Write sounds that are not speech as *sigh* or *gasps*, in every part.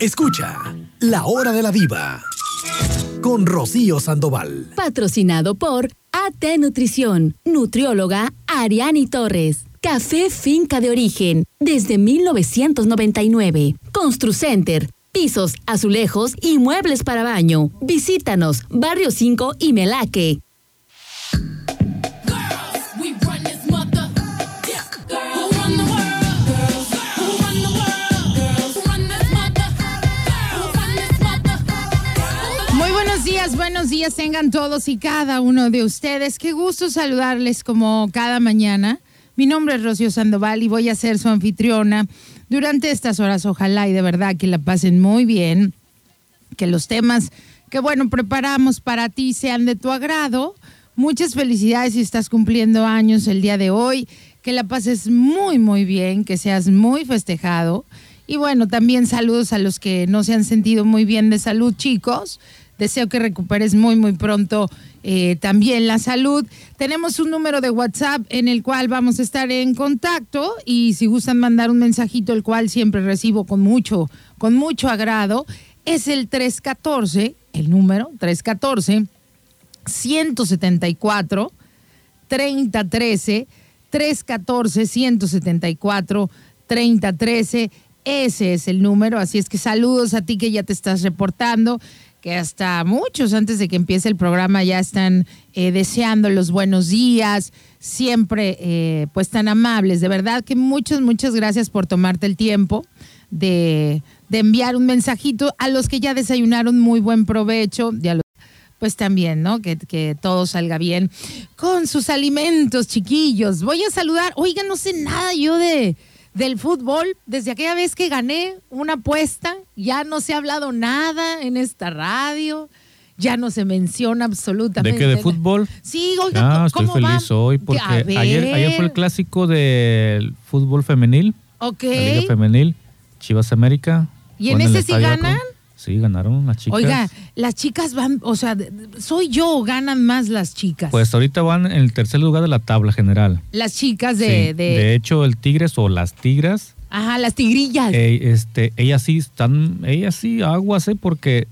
Escucha La Hora de la Diva con Rocío Sandoval. Patrocinado por AT Nutrición, nutrióloga Ariani Torres. Café Finca de Origen, desde 1999. Construcenter, pisos, azulejos y muebles para baño. Visítanos, Barrio 5 y Melaque. Buenos días tengan todos y cada uno de ustedes. Qué gusto saludarles como cada mañana. Mi nombre es Rocío Sandoval y voy a ser su anfitriona durante estas horas. Ojalá y de verdad que la pasen muy bien, que los temas que bueno preparamos para ti sean de tu agrado. Muchas felicidades si estás cumpliendo años el día de hoy, que la pases muy muy bien, que seas muy festejado. Y bueno, también saludos a los que no se han sentido muy bien de salud, chicos. Deseo que recuperes muy, muy pronto eh, también la salud. Tenemos un número de WhatsApp en el cual vamos a estar en contacto y si gustan mandar un mensajito, el cual siempre recibo con mucho, con mucho agrado, es el 314, el número 314 174 3013 314 174 3013 ese es el número, así es que saludos a ti que ya te estás reportando que hasta muchos antes de que empiece el programa ya están eh, deseando los buenos días, siempre eh, pues tan amables. De verdad que muchas, muchas gracias por tomarte el tiempo de, de enviar un mensajito a los que ya desayunaron muy buen provecho pues también, ¿no? Que, que, todo salga bien con sus alimentos, chiquillos. Voy a saludar, oiga, no sé nada yo de del fútbol, desde aquella vez que gané una apuesta, ya no se ha hablado nada en esta radio, ya no se menciona absolutamente. ¿De qué? ¿De fútbol? Sí, oiga, ah, estoy feliz hoy porque ayer, ayer fue el clásico del fútbol femenil. Ok. La Liga Femenil, Chivas América. ¿Y en ese sí ganan? Sí, ganaron las chicas. Oiga, las chicas van, o sea, ¿soy yo ganan más las chicas? Pues ahorita van en el tercer lugar de la tabla general. Las chicas de... Sí, de... hecho, el Tigres o las Tigras. Ajá, las tigrillas. Eh, este, ellas sí están, ellas sí aguas, ¿eh? Porque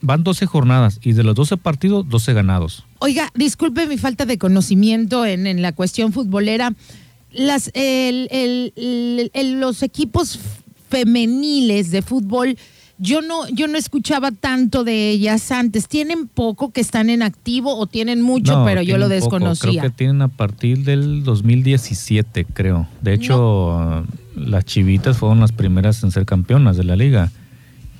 van 12 jornadas y de los 12 partidos, 12 ganados. Oiga, disculpe mi falta de conocimiento en, en la cuestión futbolera. Las, el, el, el, los equipos femeniles de fútbol yo no, yo no escuchaba tanto de ellas antes. ¿Tienen poco que están en activo o tienen mucho, no, pero yo lo desconocía? Poco. Creo que tienen a partir del 2017, creo. De hecho, no. las chivitas fueron las primeras en ser campeonas de la liga.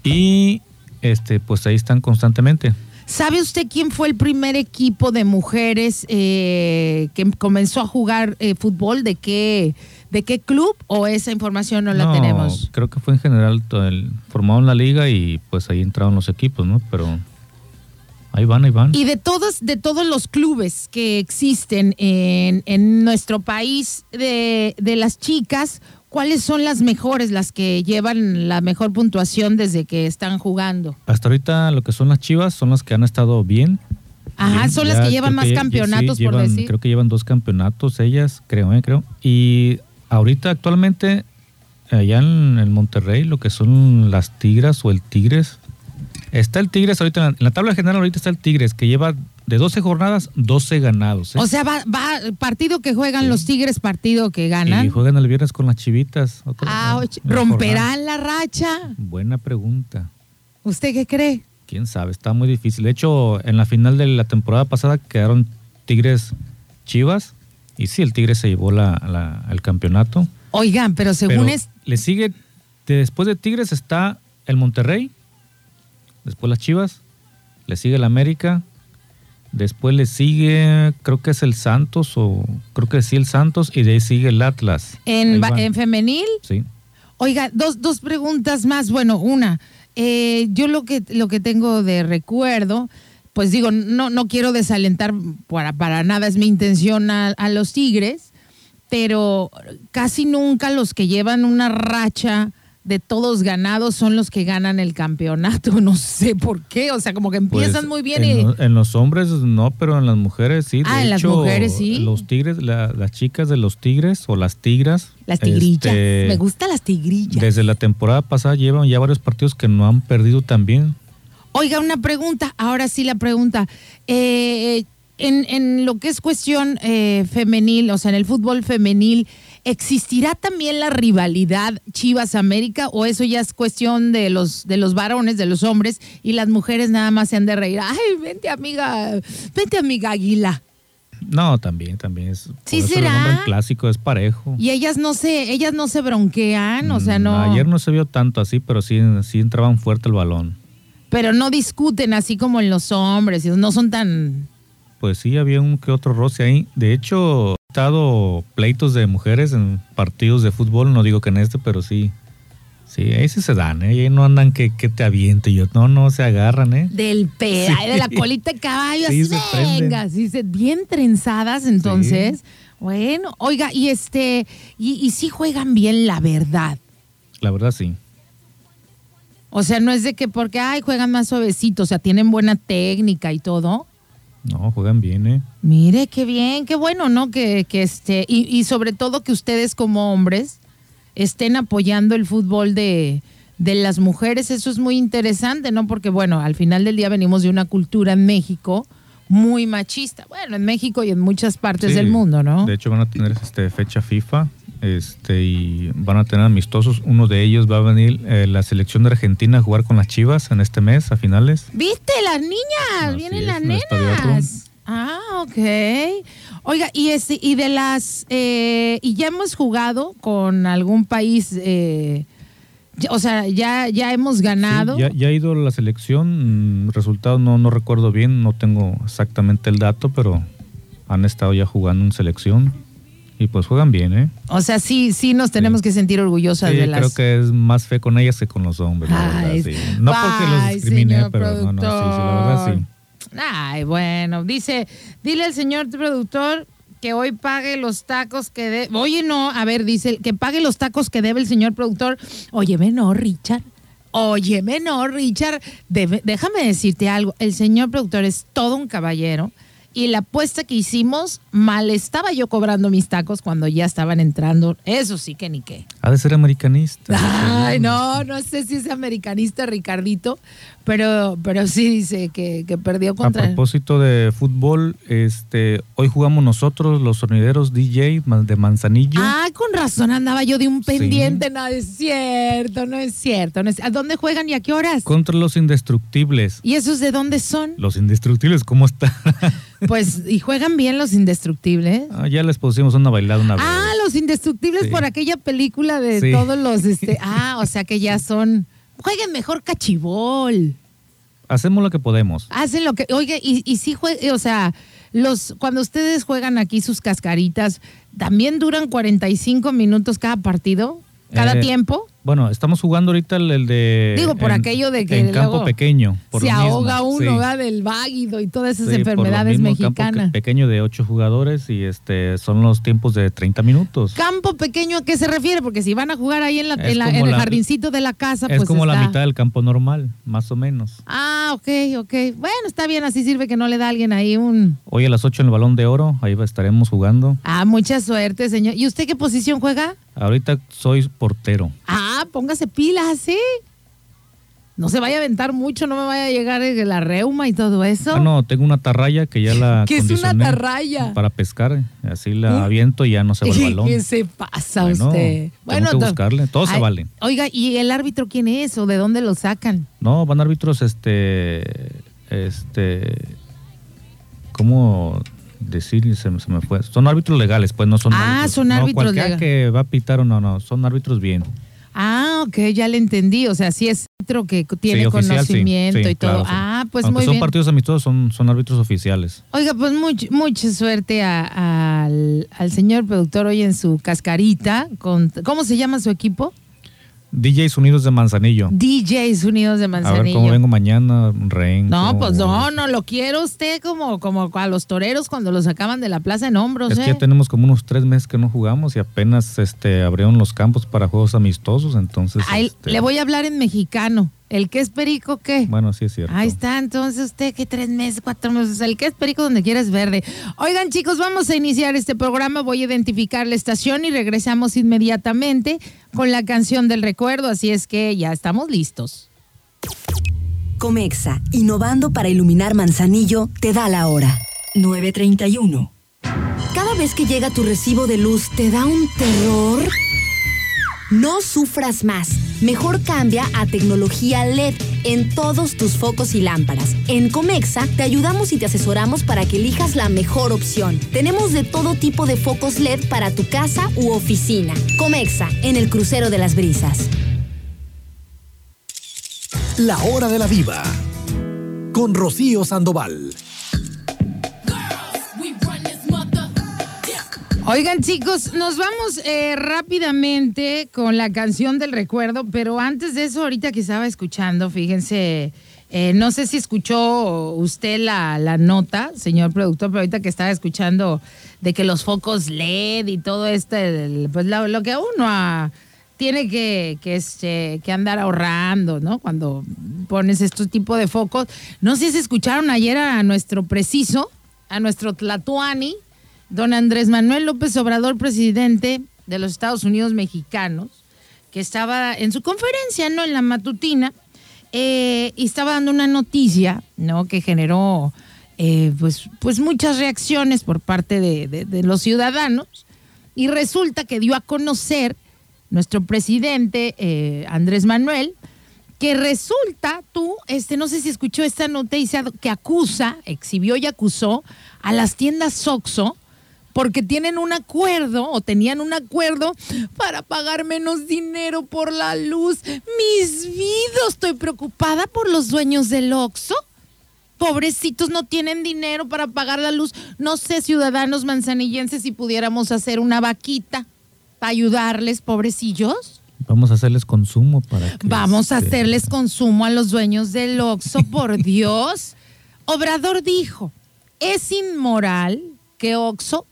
Y este, pues ahí están constantemente. ¿Sabe usted quién fue el primer equipo de mujeres eh, que comenzó a jugar eh, fútbol? ¿De qué? ¿De qué club o esa información no la no, tenemos? Creo que fue en general el, formaron la liga y pues ahí entraron los equipos, ¿no? Pero ahí van, ahí van. Y de todos, de todos los clubes que existen en, en nuestro país de, de las chicas, ¿cuáles son las mejores, las que llevan la mejor puntuación desde que están jugando? Hasta ahorita lo que son las chivas son las que han estado bien. Ajá, bien. son las que llevan más campeonatos, sí, por llevan- decir. Creo que llevan dos campeonatos ellas, creo, ¿eh? creo. Y ahorita actualmente allá en Monterrey lo que son las Tigras o el Tigres. Está el Tigres ahorita, en la, tabla general ahorita está el Tigres que lleva de 12 jornadas, 12 ganados. ¿eh? O sea, va, va partido que juegan los Tigres, partido que ganan. y juegan el viernes con las chivitas. otra- Ah, una och- jornada. ¿Romperán la racha? Buena pregunta. ¿Usted qué cree? Quién sabe, está muy difícil. De hecho, en la final de la temporada pasada quedaron Tigres Chivas. Y sí, el Tigre se llevó la, la- el campeonato. Oigan, pero según Pero es. le sigue, de- después de Tigres está el Monterrey, después las Chivas, le sigue el América, después le sigue, creo que es el Santos, o creo que sí el Santos, y de ahí sigue el Atlas. En, en femenil, Sí. Oiga, dos, dos preguntas más. Bueno, una, eh, yo lo que, lo que tengo de recuerdo, pues digo, no, no quiero desalentar para, para nada, es mi intención a, a los Tigres, pero casi nunca los que llevan una racha de todos ganados son los que ganan el campeonato. *laughs* No sé por qué. O sea, como que empiezan Pues, muy bien en, y. lo- en los hombres no, pero en las mujeres sí. De Ah, en las mujeres sí. Los tigres, la- las chicas de los tigres o las tigras. Las tigrillas. este, Me gustan las tigrillas. Desde la temporada pasada llevan ya varios partidos que no han perdido también. Oiga, una pregunta, ahora sí la pregunta. Eh, en, en lo que es cuestión eh, femenil, o sea, en el fútbol femenil, ¿existirá también la rivalidad Chivas América o eso ya es cuestión de los, de los varones, de los hombres, y las mujeres nada más se han de reír? Ay, vente amiga, vente amiga Águila. No, también, también es. ¿Sí será? nombran clásico, es parejo. Y ellas no se, ellas no se bronquean, o sea, Mm, no. Ayer no se vio tanto así, pero sí, sí entraban fuerte el balón. Pero no discuten así como en los hombres, no son tan. Pues sí, había un que otro roce ahí. De hecho, he estado pleitos de mujeres en partidos de fútbol, no digo que en este, pero sí. Sí, ahí sí se dan, ¿eh? Ahí no andan que, que te aviente yo. No, no, se agarran, ¿eh? Del peda, Sí. de la colita de caballo, Sí, así, se venga, sí, bien trenzadas entonces. Bueno, oiga, y este, y, y sí juegan bien la verdad. La verdad sí. O sea, no es de que porque, ay, juegan más suavecito, o sea, tienen buena técnica y todo. No, juegan bien, ¿eh? Mire, qué bien, qué bueno, ¿no? Que, que este, y, y sobre todo que ustedes como hombres estén apoyando el fútbol de, de las mujeres, eso es muy interesante, ¿no? Porque, bueno, al final del día venimos de una cultura en México muy machista. Bueno, en México y en muchas partes Sí. del mundo, ¿no? De hecho, van a tener este, fecha FIFA este, y van a tener amistosos. Uno de ellos va a venir eh, la selección de Argentina a jugar con las Chivas en este mes, a finales. ¿Viste? Las niñas, Así vienen es, las nenas. Ah, ok. Oiga, y este, y de las, eh, y ya hemos jugado con algún país, eh, o sea, ya, ya hemos ganado. Sí, ya, ya ha ido la selección, mm, resultados no, no recuerdo bien, no tengo exactamente el dato, pero han estado ya jugando en selección y pues juegan bien, ¿eh? O sea, sí, sí nos tenemos que sentir orgullosas Sí, de las. creo que es más fe con ellas que con los hombres. la Ay, verdad, sí. No porque los discrimine, pero no, no, sí, sí, la verdad sí. Ay, bueno, dice, dile al señor productor que hoy pague los tacos que debe. Oye, no, a ver, dice, que pague los tacos que debe el señor productor. Óyeme, no, Richard. Óyeme, no, Richard. Debe- déjame decirte algo. El señor productor es todo un caballero. Y la apuesta que hicimos, mal estaba yo cobrando mis tacos cuando ya estaban entrando. Eso sí que ni qué. Ha de ser americanista. Ay, no, no sé si es americanista Ricardito, pero, pero sí dice que, que perdió A contra. propósito de fútbol, este, hoy jugamos nosotros los sonideros DJ de Manzanillo. Ah, con razón andaba yo de un Sí. pendiente. No es cierto, no es cierto. no es- ¿A dónde juegan y a qué horas? Contra los indestructibles. ¿Y esos de dónde son? Los indestructibles, ¿cómo están? *laughs* Pues, y juegan bien los indestructibles. Ah, ya les pusimos una bailada una vez. Ah, los indestructibles Sí. por aquella película de Sí. todos los, este, ah, o sea que ya son, jueguen mejor cachibol. Hacemos lo que podemos. Hacen lo que, oye, y, y sí jue- o sea, los, cuando ustedes juegan aquí sus cascaritas, ¿también duran 45 minutos cada partido? ¿Cada Eh, tiempo? Bueno, estamos jugando ahorita el, el de. Digo, por en- aquello de que En campo luego pequeño. Por Se ahoga uno, sí. ¿verdad? Del váguido y todas esas Sí, por lo enfermedades mismo, mexicanas. que- pequeño de ocho jugadores y este son los tiempos de 30 minutos. Campo pequeño, ¿a qué se refiere? Porque si van a jugar ahí en, la, Es en, la- como en el la- jardincito de la casa, es pues como la mitad del campo normal, más o menos. Ah, ok, ok. Bueno, está bien, así sirve que no le da a alguien ahí un... Hoy a las 8 en el Balón de Oro, ahí estaremos jugando. Ah, mucha suerte, señor. ¿Y usted qué posición juega? Ahorita soy portero. Ah, póngase pilas, ¿sí? No se vaya a aventar mucho, no me vaya a llegar eh, la reuma y todo eso. Ah, no, tengo una tarraya que ya la *laughs* ¿Qué es una tarraya? Para pescar, así la ¿Un- aviento y ya no se va el balón. ¿Qué se pasa Bueno, usted? tengo que to- buscarle, todo se Ay, vale. Oiga, ¿y el árbitro quién es o de dónde lo sacan? No, van árbitros, este, este, ¿cómo decir? Se, me- se me fue. Son árbitros legales, pues no son Ah, árbitros. son no, árbitros cualquiera legales. que va a pitar o no, no, son árbitros bien. Ah, ok, ya le entendí. O sea, sí es árbitro que tiene Sí, oficial, conocimiento sí, y todo. claro. Ah, pues Aunque muy son bien. partidos amistosos, son, son árbitros oficiales. Oiga, pues much- mucha suerte a- al, al señor productor hoy en su cascarita. Con, ¿Cómo se llama su equipo? DJs Unidos de Manzanillo. DJs Unidos de A ver Manzanillo. cómo vengo mañana, Ren. No, pues no, no, lo quiero usted como, como a los toreros cuando los sacaban de la plaza en hombros, Es ¿eh? que ya tenemos como unos tres meses que no jugamos y apenas este, abrieron los campos para juegos amistosos, entonces... Este, le voy a hablar en mexicano. ¿El que es perico qué? Bueno, sí es cierto. Ahí está, entonces usted que tres meses, cuatro meses, el que es perico donde quiera es verde. Oigan chicos, vamos a iniciar este programa, voy a identificar la estación y regresamos inmediatamente con la canción del recuerdo, así es que ya estamos listos. Comexa, innovando para iluminar Manzanillo, te da la hora. 931. Cada vez que llega tu recibo de luz, ¿te da un terror? No sufras más. Mejor cambia a tecnología LED en todos tus focos y lámparas. En Comexa te ayudamos y te asesoramos para que elijas la mejor opción. Tenemos de todo tipo de focos LED para tu casa u oficina. Comexa, en el crucero de las brisas. La hora de la viva. Con Rocío Sandoval. Oigan chicos, nos vamos eh, rápidamente con la canción del recuerdo, pero antes de eso, ahorita que estaba escuchando, fíjense, eh, no sé si escuchó usted la, la nota, señor productor, pero ahorita que estaba escuchando de que los focos LED y todo este, pues lo, que uno ah, tiene que, que, este, que andar ahorrando, ¿no? Cuando pones estos tipos de focos. No sé si escucharon ayer a nuestro preciso, a nuestro Tlatuani, don Andrés Manuel López Obrador, presidente de los Estados Unidos mexicanos, que estaba en su conferencia, ¿no? En la matutina, eh, y estaba dando una noticia, ¿no? Que generó, eh, pues, pues muchas reacciones por parte de, los ciudadanos, y resulta que dio a conocer nuestro presidente, eh, Andrés Manuel, que resulta, tú, este, no sé si escuchó esta noticia que acusa, exhibió y acusó a las tiendas Oxxo porque tienen un acuerdo o tenían un acuerdo para pagar menos dinero por la luz. Mis vidos, estoy preocupada por los dueños del Oxxo. Pobrecitos no tienen dinero para pagar la luz. No sé, ciudadanos manzanillenses, si pudiéramos hacer una vaquita para ayudarles, pobrecillos. Vamos a hacerles consumo para que... Vamos a este, hacerles consumo a los dueños del Oxxo, por *laughs* Dios. Obrador dijo, es inmoral que Oxxo,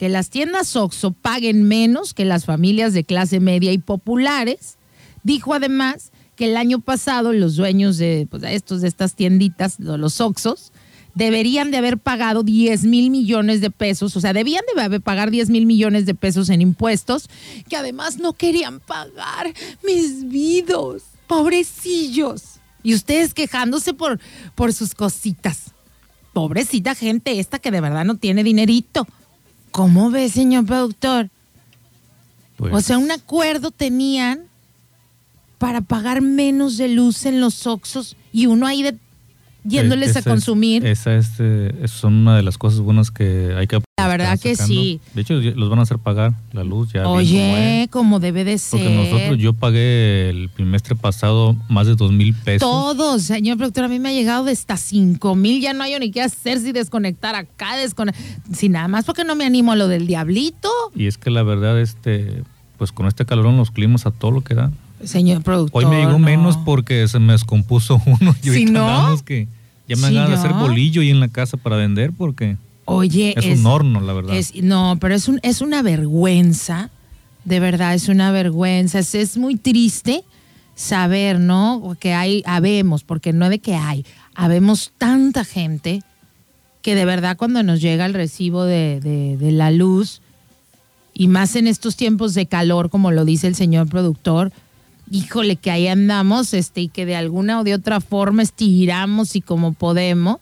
que las tiendas Oxxo paguen menos que las familias de clase media y populares. Dijo además que el año pasado los dueños de pues, estos de estas tienditas, lo- los Oxxos, deberían de haber pagado 10 mil millones de pesos, o sea, debían de haber pagar 10 mil millones de pesos en impuestos, que además no querían pagar mis vidos, pobrecillos. Y ustedes quejándose por, por sus cositas. Pobrecita gente esta que de verdad no tiene dinerito. ¿Cómo ve, señor productor? pues, O sea, un acuerdo tenían para pagar menos de luz en los Oxxos y uno ahí de, yéndoles esa a es- consumir. esa es, eh, son una de las cosas buenas que hay que La verdad que sí. De hecho, los van a hacer pagar la luz ya. Oye, como debe de ser. Porque nosotros, yo pagué el trimestre pasado más de dos mil pesos. Todos, señor productor, a mí me ha llegado de hasta cinco mil, ya no hay ni qué hacer si desconectar acá, desconectar, si nada más porque no me animo a lo del diablito, Y es que la verdad, este, pues con este calorón los climas a todo lo que da. Señor productor. Hoy me no. menos porque se me descompuso *laughs* uno. Y Si no, que ya me si hagan de hacer bolillo y en la casa para vender porque Oye, es, un horno, la verdad. es- no, pero es, un, es una vergüenza, de verdad, es una vergüenza. Es, es muy triste saber, ¿no? Que hay, habemos, porque no de que hay, habemos tanta gente que de verdad cuando nos llega el recibo de, de- de la luz, y más en estos tiempos de calor, como lo dice el señor productor, híjole, que ahí andamos, este, y que de alguna o de otra forma estiramos y como podemos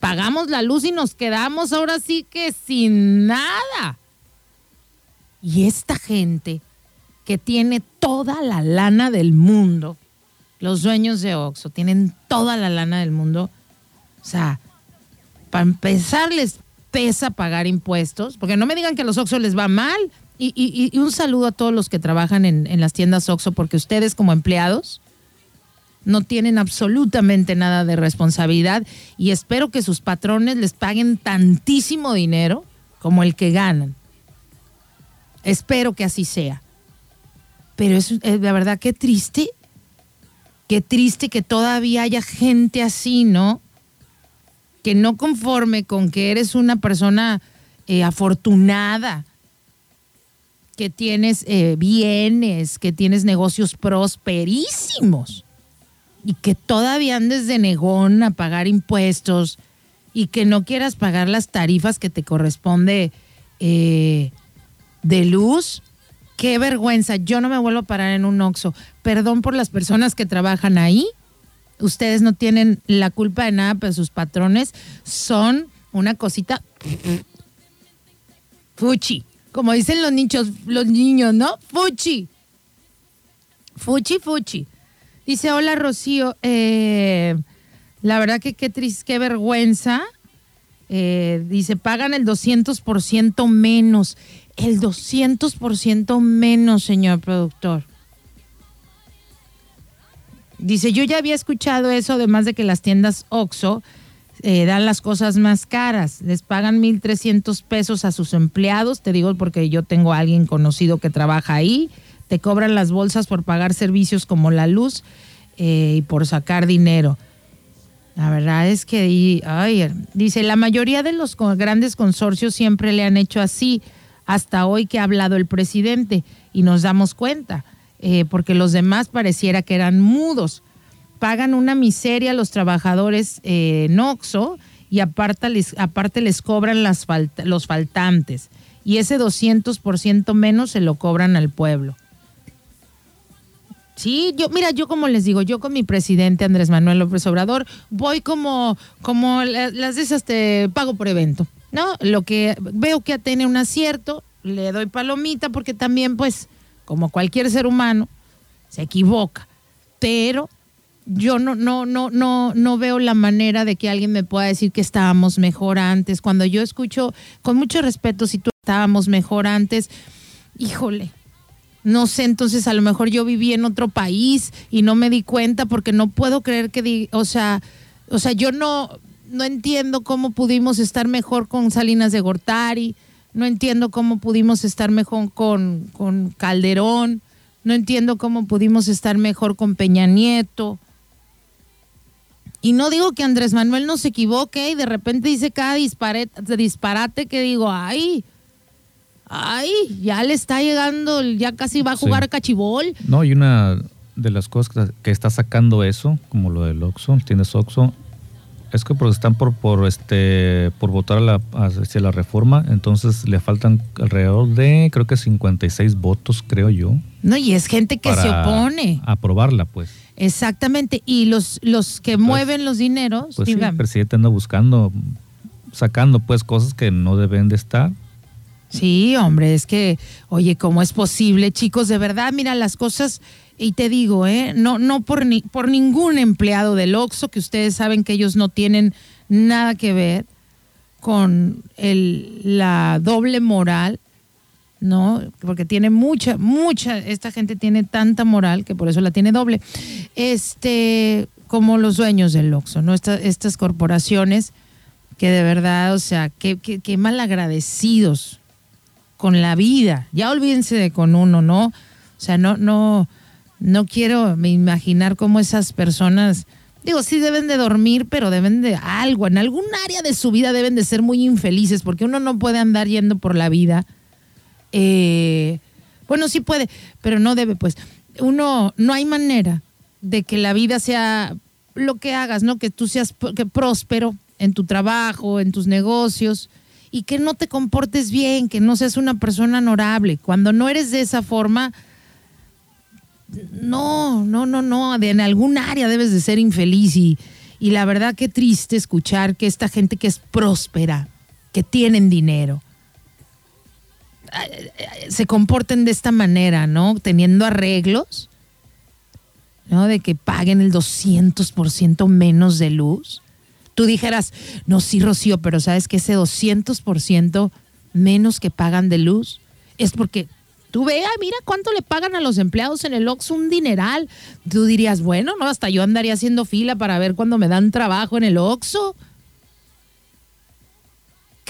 pagamos la luz y nos quedamos ahora sí que sin nada. Y esta gente que tiene toda la lana del mundo, los dueños de Oxxo tienen toda la lana del mundo, o sea, para empezar les pesa pagar impuestos, porque no me digan que a los Oxxo les va mal. Y, y- y un saludo a todos los que trabajan en, las tiendas Oxxo, porque ustedes como empleados no tienen absolutamente nada de responsabilidad y espero que sus patrones les paguen tantísimo dinero como el que ganan. Espero que así sea. Pero es, es la verdad qué triste, qué triste que todavía haya gente así, ¿no? Que no conforme con que eres una persona eh, afortunada, que tienes eh, bienes, que tienes negocios prosperísimos y que todavía andes de negón a pagar impuestos y que no quieras pagar las tarifas que te corresponde eh, de luz. Qué vergüenza, yo no me vuelvo a parar en un Oxxo. Perdón por las personas que trabajan ahí. Ustedes no tienen la culpa de nada, pero sus patrones son una cosita fuchi. Como dicen los niños, los niños, ¿no? Fuchi. Fuchi, fuchi. Dice, hola Rocío, eh, la verdad que qué triste, qué vergüenza. Eh, dice, pagan el 200% menos. El 200% menos, señor productor. Dice, yo ya había escuchado eso, además de que las tiendas OXO eh, dan las cosas más caras. Les pagan 1.300 pesos a sus empleados. Te digo porque yo tengo a alguien conocido que trabaja ahí. Te cobran las bolsas por pagar servicios como la luz eh, y por sacar dinero. La verdad es que, ay, dice, la mayoría de los grandes consorcios siempre le han hecho así, hasta hoy que ha hablado el presidente, y nos damos cuenta, eh, porque los demás pareciera que eran mudos. Pagan una miseria a los trabajadores eh, en Oxxo y aparte les, aparte les cobran las los faltantes. Y ese 200% menos se lo cobran al pueblo. Sí, yo, mira, yo como les digo, yo con mi presidente Andrés Manuel López Obrador voy como, como la- las de esas te pago por evento, ¿no? Lo que veo que tiene un acierto, le doy palomita porque también, pues, como cualquier ser humano, se equivoca. Pero yo no, no, no, no, no veo la manera de que alguien me pueda decir que estábamos mejor antes. Cuando yo escucho, con mucho respeto, si tú estábamos mejor antes, híjole, no sé, entonces a lo mejor yo viví en otro país y no me di cuenta porque no puedo creer que, di- o sea, o sea, yo no, no entiendo cómo pudimos estar mejor con Salinas de Gortari, no entiendo cómo pudimos estar mejor con, con Calderón, no entiendo cómo pudimos estar mejor con Peña Nieto. Y no digo que Andrés Manuel no se equivoque y de repente dice cada disparate, que digo, ay, ay, ya le está llegando, ya casi va a Sí. jugar cachibol. No, y una de las cosas que, está sacando eso, como lo del Oxxo, tienes Oxxo, es que pues están por, por este por votar a la, hacia la reforma, entonces le faltan alrededor de creo que 56 votos, creo yo, No, y es gente que se opone. aprobarla, pues. Exactamente. Y los, los que mueven los dineros, Pues sí, el presidente anda buscando, sacando pues cosas que no deben de estar. Sí, hombre, es que, oye, ¿cómo es posible, chicos? De verdad, mira las cosas, y te digo, ¿eh? No, no por, ni, por ningún empleado del Oxxo, que ustedes saben que ellos no tienen nada que ver con el, la doble moral, ¿no? Porque tiene mucha, mucha, esta gente tiene tanta moral que por eso la tiene doble. Este, como los dueños del Oxxo, ¿no? Esta- estas corporaciones que de verdad, o sea, qué, qué, qué mal agradecidos con la vida. Ya olvídense de con uno, ¿no? O sea, no, no, no quiero me imaginar cómo esas personas, digo, sí deben de dormir, pero deben de algo, en algún área de su vida deben de ser muy infelices, porque uno no puede andar yendo por la vida. Eh, bueno, sí puede, pero no debe, pues. Uno, no hay manera de que la vida sea lo que hagas, ¿no? Que tú seas que próspero en tu trabajo, en tus negocios y que no te comportes bien, que no seas una persona honorable. Cuando no eres de esa forma, no, no, no, no, de, en algún área debes de ser infeliz y, y la verdad que triste escuchar que esta gente que es próspera, que tienen dinero, se comporten de esta manera, ¿no? Teniendo arreglos, ¿no? De que paguen el 200% menos de luz. Tú dijeras, no, sí, Rocío, pero sabes que ese 200% menos que pagan de luz es porque tú veas, mira cuánto le pagan a los empleados en el Oxxo, un dineral. Tú dirías, bueno, no, hasta yo andaría haciendo fila para ver cuando me dan trabajo en el Oxxo.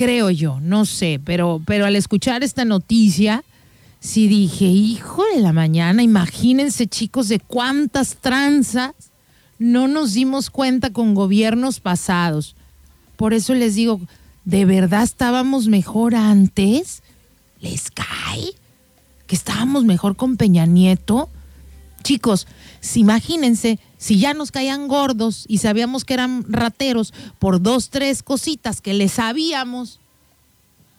Creo yo, no sé, pero, pero al escuchar esta noticia, sí dije, hijo de la mañana, imagínense chicos de cuántas tranzas no nos dimos cuenta con gobiernos pasados. Por eso les digo, ¿de verdad estábamos mejor antes? ¿Les cae? ¿Que estábamos mejor con Peña Nieto? Chicos, si imagínense, si ya nos caían gordos y sabíamos que eran rateros por dos, tres cositas que les sabíamos.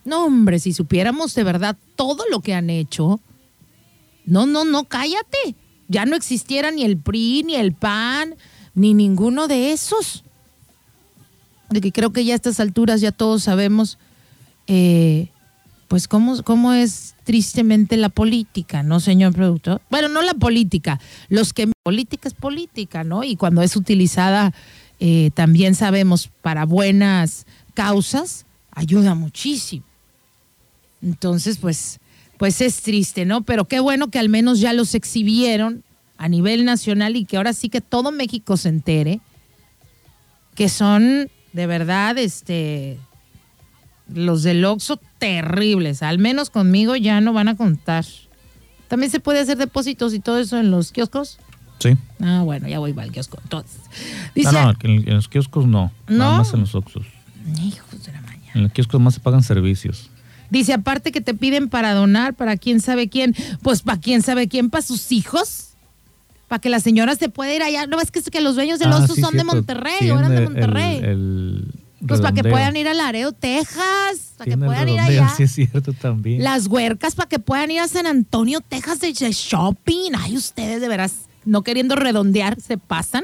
No, hombre, si supiéramos de verdad todo lo que han hecho. No, no, no, cállate. Ya no existiera ni el PRI, ni el PAN, ni ninguno de esos. De que creo que ya a estas alturas ya todos sabemos, eh, pues, cómo, cómo es tristemente la política, ¿no, señor productor? Bueno, no la política, los que política es política, ¿no? Y cuando es utilizada, eh, también sabemos, para buenas causas, ayuda muchísimo. Entonces, pues, pues es triste, ¿no? Pero qué bueno que al menos ya los exhibieron a nivel nacional y que ahora sí que todo México se entere que son de verdad, este, los del Oxxo terribles. Al menos conmigo ya no van a contar. ¿También se puede hacer depósitos y todo eso en los kioscos? Sí. Ah, bueno, ya voy al kiosco. Entonces, No, dice, no, en, en los kioscos no. Nada ¿No? más en los Oxxos. hijos de la mañana. En los kioscos más se pagan servicios. Dice, aparte que te piden para donar, para quién sabe quién, pues para quién sabe quién, para sus hijos. Para que la señora se pueda ir allá. No es que, es que los dueños del Ah, sí, son de. Monterrey o eran de el- Monterrey. el pues para que puedan ir a Laredo, Texas. Para que puedan ir allá. *laughs* Sí, es cierto también. Las huercas para que puedan ir a San Antonio, Texas de de shopping. Ay, ustedes de veras, no queriendo redondear, se pasan.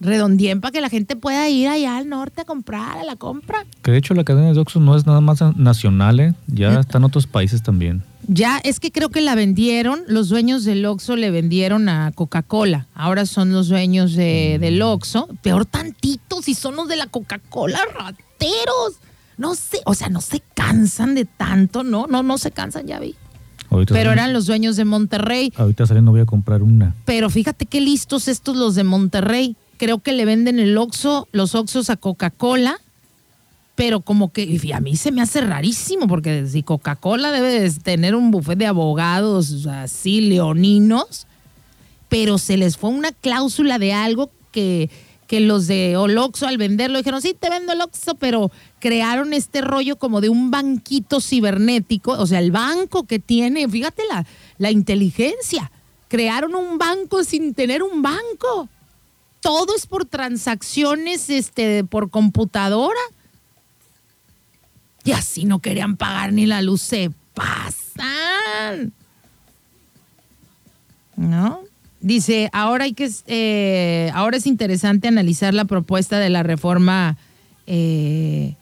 Redondeen para que la gente pueda ir allá al norte a comprar, a la compra. Que de hecho la cadena de Oxxo no es nada más nacional, ¿eh? ya está en otros países también. Ya, es que creo que la vendieron, los dueños del Oxxo le vendieron a Coca-Cola. Ahora son los dueños de- del Oxxo. Peor tantito si son los de la Coca-Cola, rateros. No sé, o sea, no se cansan de tanto, ¿no? No, no se cansan, ya vi. Ahorita Pero eran los dueños de Monterrey. Ahorita saliendo voy a comprar una. Pero fíjate qué listos estos los de Monterrey. Creo que le venden el Oxxo, los Oxxos a Coca-Cola, pero como que y a mí se me hace rarísimo porque si Coca-Cola debe de tener un buffet de abogados así leoninos, pero se les fue una cláusula de algo que, que los de Oloxo al venderlo dijeron, sí, te vendo el Oxxo, pero crearon este rollo como de un banquito cibernético, o sea, el banco que tiene, fíjate la, la inteligencia, crearon un banco sin tener un banco. Todo es por transacciones este, por computadora. Y así no querían pagar ni la luz, se pasan. ¿No? Dice, ahora hay que, eh, ahora es interesante analizar la propuesta de la reforma eh,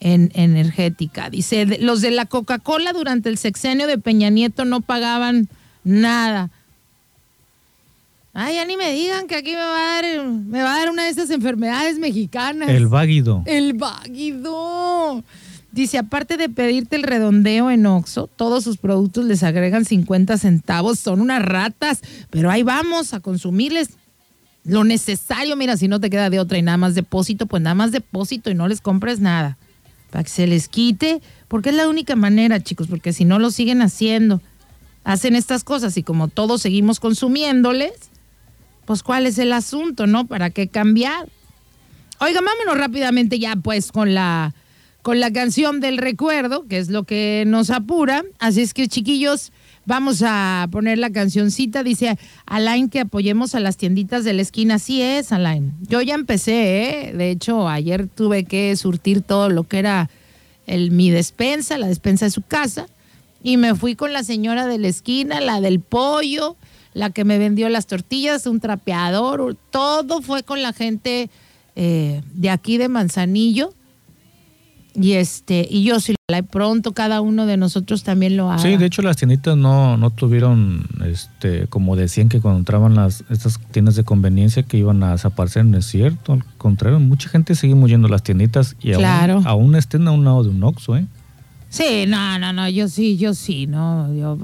en- energética. Dice, los de la Coca-Cola durante el sexenio de Peña Nieto no pagaban nada. Ay, ya ni me digan que aquí me va a dar, me va a dar una de esas enfermedades mexicanas. El váguido. El váguido. Dice, aparte de pedirte el redondeo en Oxxo, todos sus productos les agregan 50 centavos. Son unas ratas, pero ahí vamos a consumirles lo necesario. Mira, si no te queda de otra y nada más depósito, pues nada más depósito y no les compres nada. Para que se les quite, porque es la única manera, chicos, porque si no lo siguen haciendo, hacen estas cosas y como todos seguimos consumiéndoles, pues cuál es el asunto, ¿no? ¿Para qué cambiar? Oiga, vámonos rápidamente ya pues con la con la canción del recuerdo, que es lo que nos apura. Así es que chiquillos, vamos a poner la cancioncita. Dice Alain que apoyemos a las tienditas de la esquina. Así es, Alain. Yo ya empecé, ¿eh? De hecho, ayer tuve que surtir todo lo que era el, mi despensa, la despensa de su casa. Y me fui con la señora de la esquina, la del pollo, la que me vendió las tortillas, un trapeador, todo fue con la gente eh, de aquí de Manzanillo. Y este, y yo si la pronto cada uno de nosotros también lo haga. Sí, de hecho las tienditas no, no tuvieron, este, como decían que cuando entraban las, estas tiendas de conveniencia que iban a desaparecer, no es cierto, al contrario, mucha gente seguimos yendo a las tienditas y Claro. aún, aún estén a un lado de un Oxxo, ¿eh? Sí, no, no, no, yo sí, yo sí, no, yo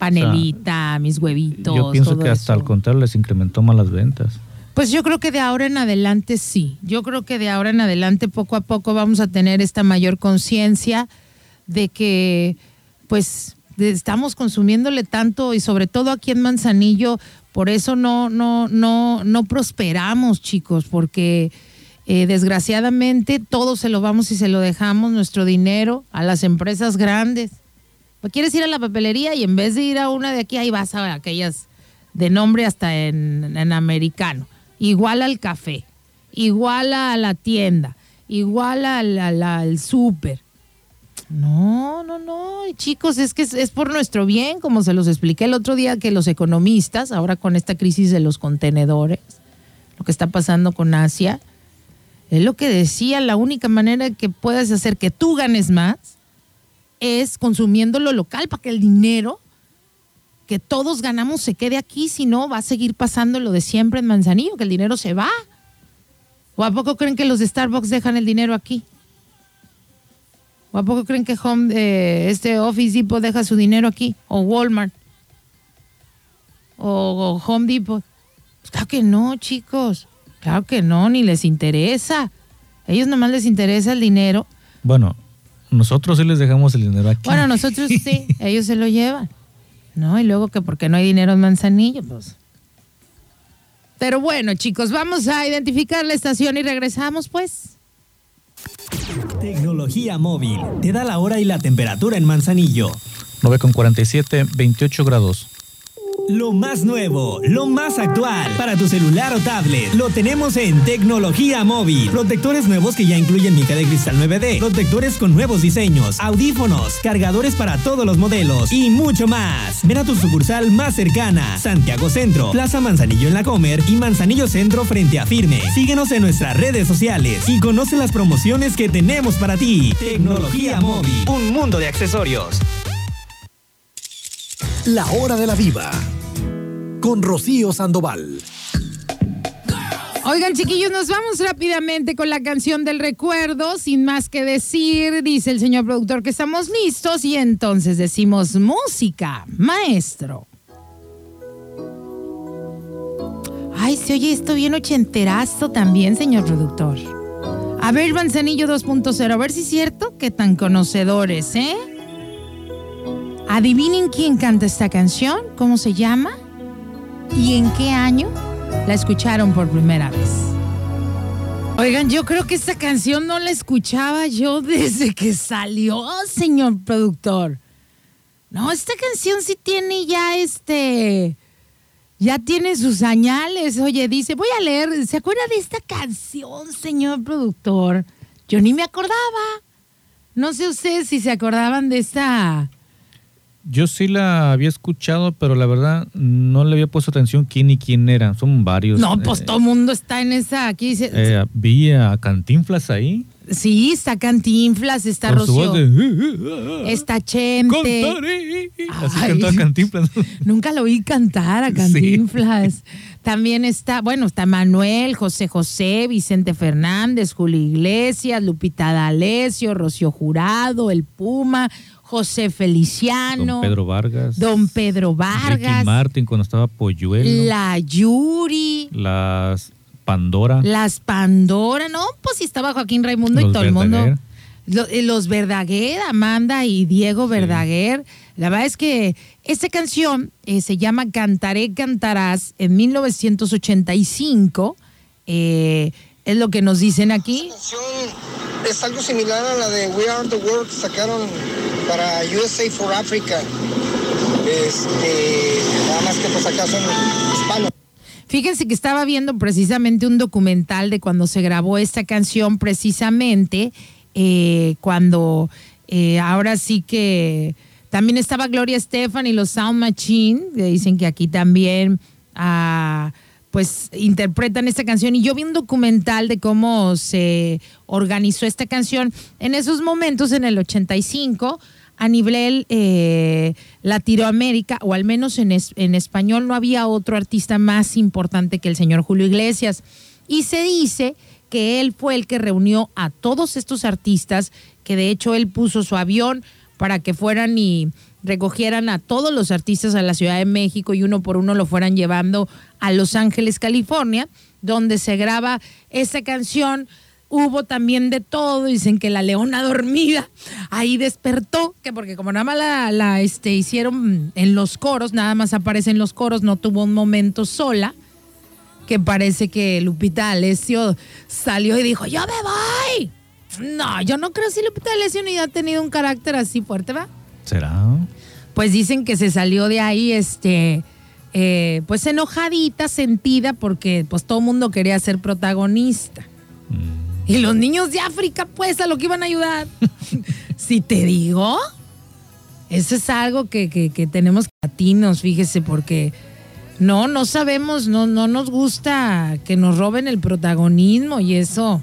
panelita, mis huevitos. Yo pienso todo que hasta eso. al contrario les incrementó más las ventas. Pues yo creo que de ahora en adelante sí. Yo creo que de ahora en adelante poco a poco vamos a tener esta mayor conciencia de que, pues, estamos consumiéndole tanto y sobre todo aquí en Manzanillo, por eso no, no, no, no prosperamos, chicos, porque eh, desgraciadamente todo se lo vamos y se lo dejamos, nuestro dinero, a las empresas grandes. ¿O quieres ir a la papelería y en vez de ir a una de aquí, ahí vas a aquellas de nombre hasta en, en americano. Igual al café, igual a la tienda, igual al, al- al súper. No, no, no, chicos, es que es, es por nuestro bien, como se los expliqué el otro día, que los economistas, ahora con esta crisis de los contenedores, lo que está pasando con Asia, es lo que decía, la única manera que puedes hacer que tú ganes más es consumiendo lo local para que el dinero que todos ganamos se quede aquí, si no va a seguir pasando lo de siempre en Manzanillo, que el dinero se va. ¿O a poco creen que los de Starbucks dejan el dinero aquí? ¿O a poco creen que Home, eh, este Office Depot deja su dinero aquí? ¿O Walmart? ¿O, Home Depot? Pues claro que no, chicos. Claro que no, ni les interesa. A ellos nomás les interesa el dinero. Bueno, nosotros sí les dejamos el dinero aquí. Bueno, nosotros sí, *laughs* ellos se lo llevan. ¿No? Y luego que porque no hay dinero en Manzanillo, pues. Pero bueno, chicos, vamos a identificar la estación y regresamos, pues. Tecnología móvil. Te da la hora y la temperatura en Manzanillo. 9 con 47, 28 grados. Lo más nuevo, lo más actual para tu celular o tablet. Lo tenemos en Tecnología Móvil. Protectores nuevos que ya incluyen mica de cristal 9D. Protectores con nuevos diseños, audífonos, cargadores para todos los modelos y mucho más. Ven a tu sucursal más cercana. Santiago Centro, Plaza Manzanillo en la Comer y Manzanillo Centro frente a Firme. Síguenos en nuestras redes sociales y conoce las promociones que tenemos para ti. Tecnología Móvil. Un mundo de accesorios. La hora de la diva. Con Rocío Sandoval. Oigan, chiquillos, nos vamos rápidamente con la canción del recuerdo. Sin más que decir, dice el señor productor que estamos listos y entonces decimos música, maestro. Ay, se oye esto bien ochenterazo también, señor productor. A ver, Manzanillo 2.0, a ver si es cierto que tan conocedores, ¿eh? Adivinen quién canta esta canción, cómo se llama y en qué año la escucharon por primera vez. Oigan, yo creo que esta canción no la escuchaba yo *laughs* desde que salió, señor productor. No, esta canción sí tiene ya este. Ya tiene sus señales. Oye, dice, voy a leer. ¿Se acuerda de esta canción, señor productor? Yo ni me acordaba. No sé ustedes si se acordaban de esta. Yo sí la había escuchado, pero la verdad no le había puesto atención quién y quién era. Son varios. No, pues Eh, todo el mundo está en esa. Aquí dice. eh, vi a Cantinflas ahí. Sí, está Cantinflas, está con Rocío. de... Está Chente. Contaré. Así Ay. cantaba Cantinflas. *laughs* Nunca lo oí cantar a Cantinflas. También está, bueno, está Manuel, José José, Vicente Fernández, Julio Iglesias, Lupita D'Alessio, Rocío Jurado, El Puma, José Feliciano, Don Pedro Vargas. Don Pedro Ricky Vargas, Martin cuando estaba Polluelo. la Yuri, Las Pandora. las Pandora, no, pues sí estaba Joaquín Raimundo y todo el mundo. Eh, Los Verdaguer, Amanda y Diego Verdaguer. La verdad es que esta canción eh, se llama Cantaré, Cantarás en 1985. eh, es lo que nos dicen aquí. canción es algo similar a la de We Are the World que sacaron para USA for Africa. Este, nada más que pues acá son hispanos. Fíjense que estaba viendo precisamente un documental de cuando se grabó esta canción, precisamente eh, cuando eh, ahora sí que también estaba Gloria Estefan y los Sound Machine, que dicen que aquí también ah, pues interpretan esta canción. Y yo vi un documental de cómo se organizó esta canción en esos momentos, en el 85 a nivel eh, Latinoamérica, o al menos en, en español, no había otro artista más importante que el señor Julio Iglesias. Y se dice que él fue el que reunió a todos estos artistas, que de hecho él puso su avión para que fueran y recogieran a todos los artistas a la Ciudad de México y uno por uno lo fueran llevando a Los Ángeles, California, donde se graba esta canción hubo también de todo. Dicen que la leona dormida ahí despertó, que porque como nada más la, la, este, hicieron en los coros, nada más aparece en los coros, no tuvo un momento sola. Que parece que Lupita Alessio salió y dijo: ¡Yo me voy! No, yo no creo si Lupita Alessio ni ha tenido un carácter así fuerte, ¿va? ¿Será? Pues dicen que se salió de ahí, este, eh, pues enojadita, sentida, porque pues todo el mundo quería ser protagonista. Y los niños de África, pues, a lo que iban a ayudar. *laughs* si te digo, eso es algo que, que, que tenemos latinos, fíjese, porque no, no sabemos, no, no nos gusta que nos roben el protagonismo y eso.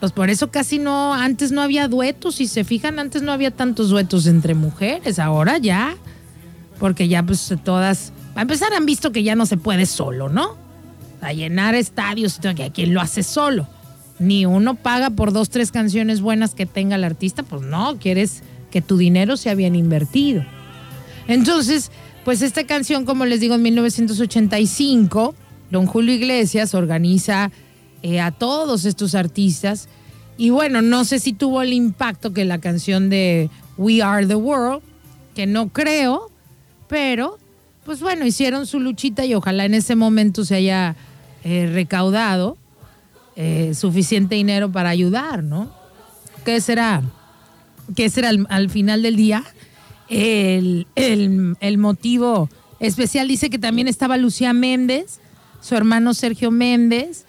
Pues por eso casi no, antes no había duetos, si se fijan, antes no había tantos duetos entre mujeres, ahora ya, porque ya pues todas, a empezar han visto que ya no se puede solo, ¿no? A llenar estadios, que a quien lo hace solo. Ni uno paga por dos, tres canciones buenas que tenga el artista, pues no, quieres que tu dinero sea bien invertido. Entonces, pues esta canción, como les digo, en 1985, don Julio Iglesias organiza eh, a todos estos artistas. Y bueno, no sé si tuvo el impacto que la canción de We Are the World, que no creo, pero pues bueno, hicieron su luchita y ojalá en ese momento se haya eh, recaudado eh, suficiente dinero para ayudar, ¿no? ¿Qué será? ¿Qué será al, al final del día? El, el- el motivo especial dice que también estaba Lucía Méndez, su hermano Sergio Méndez,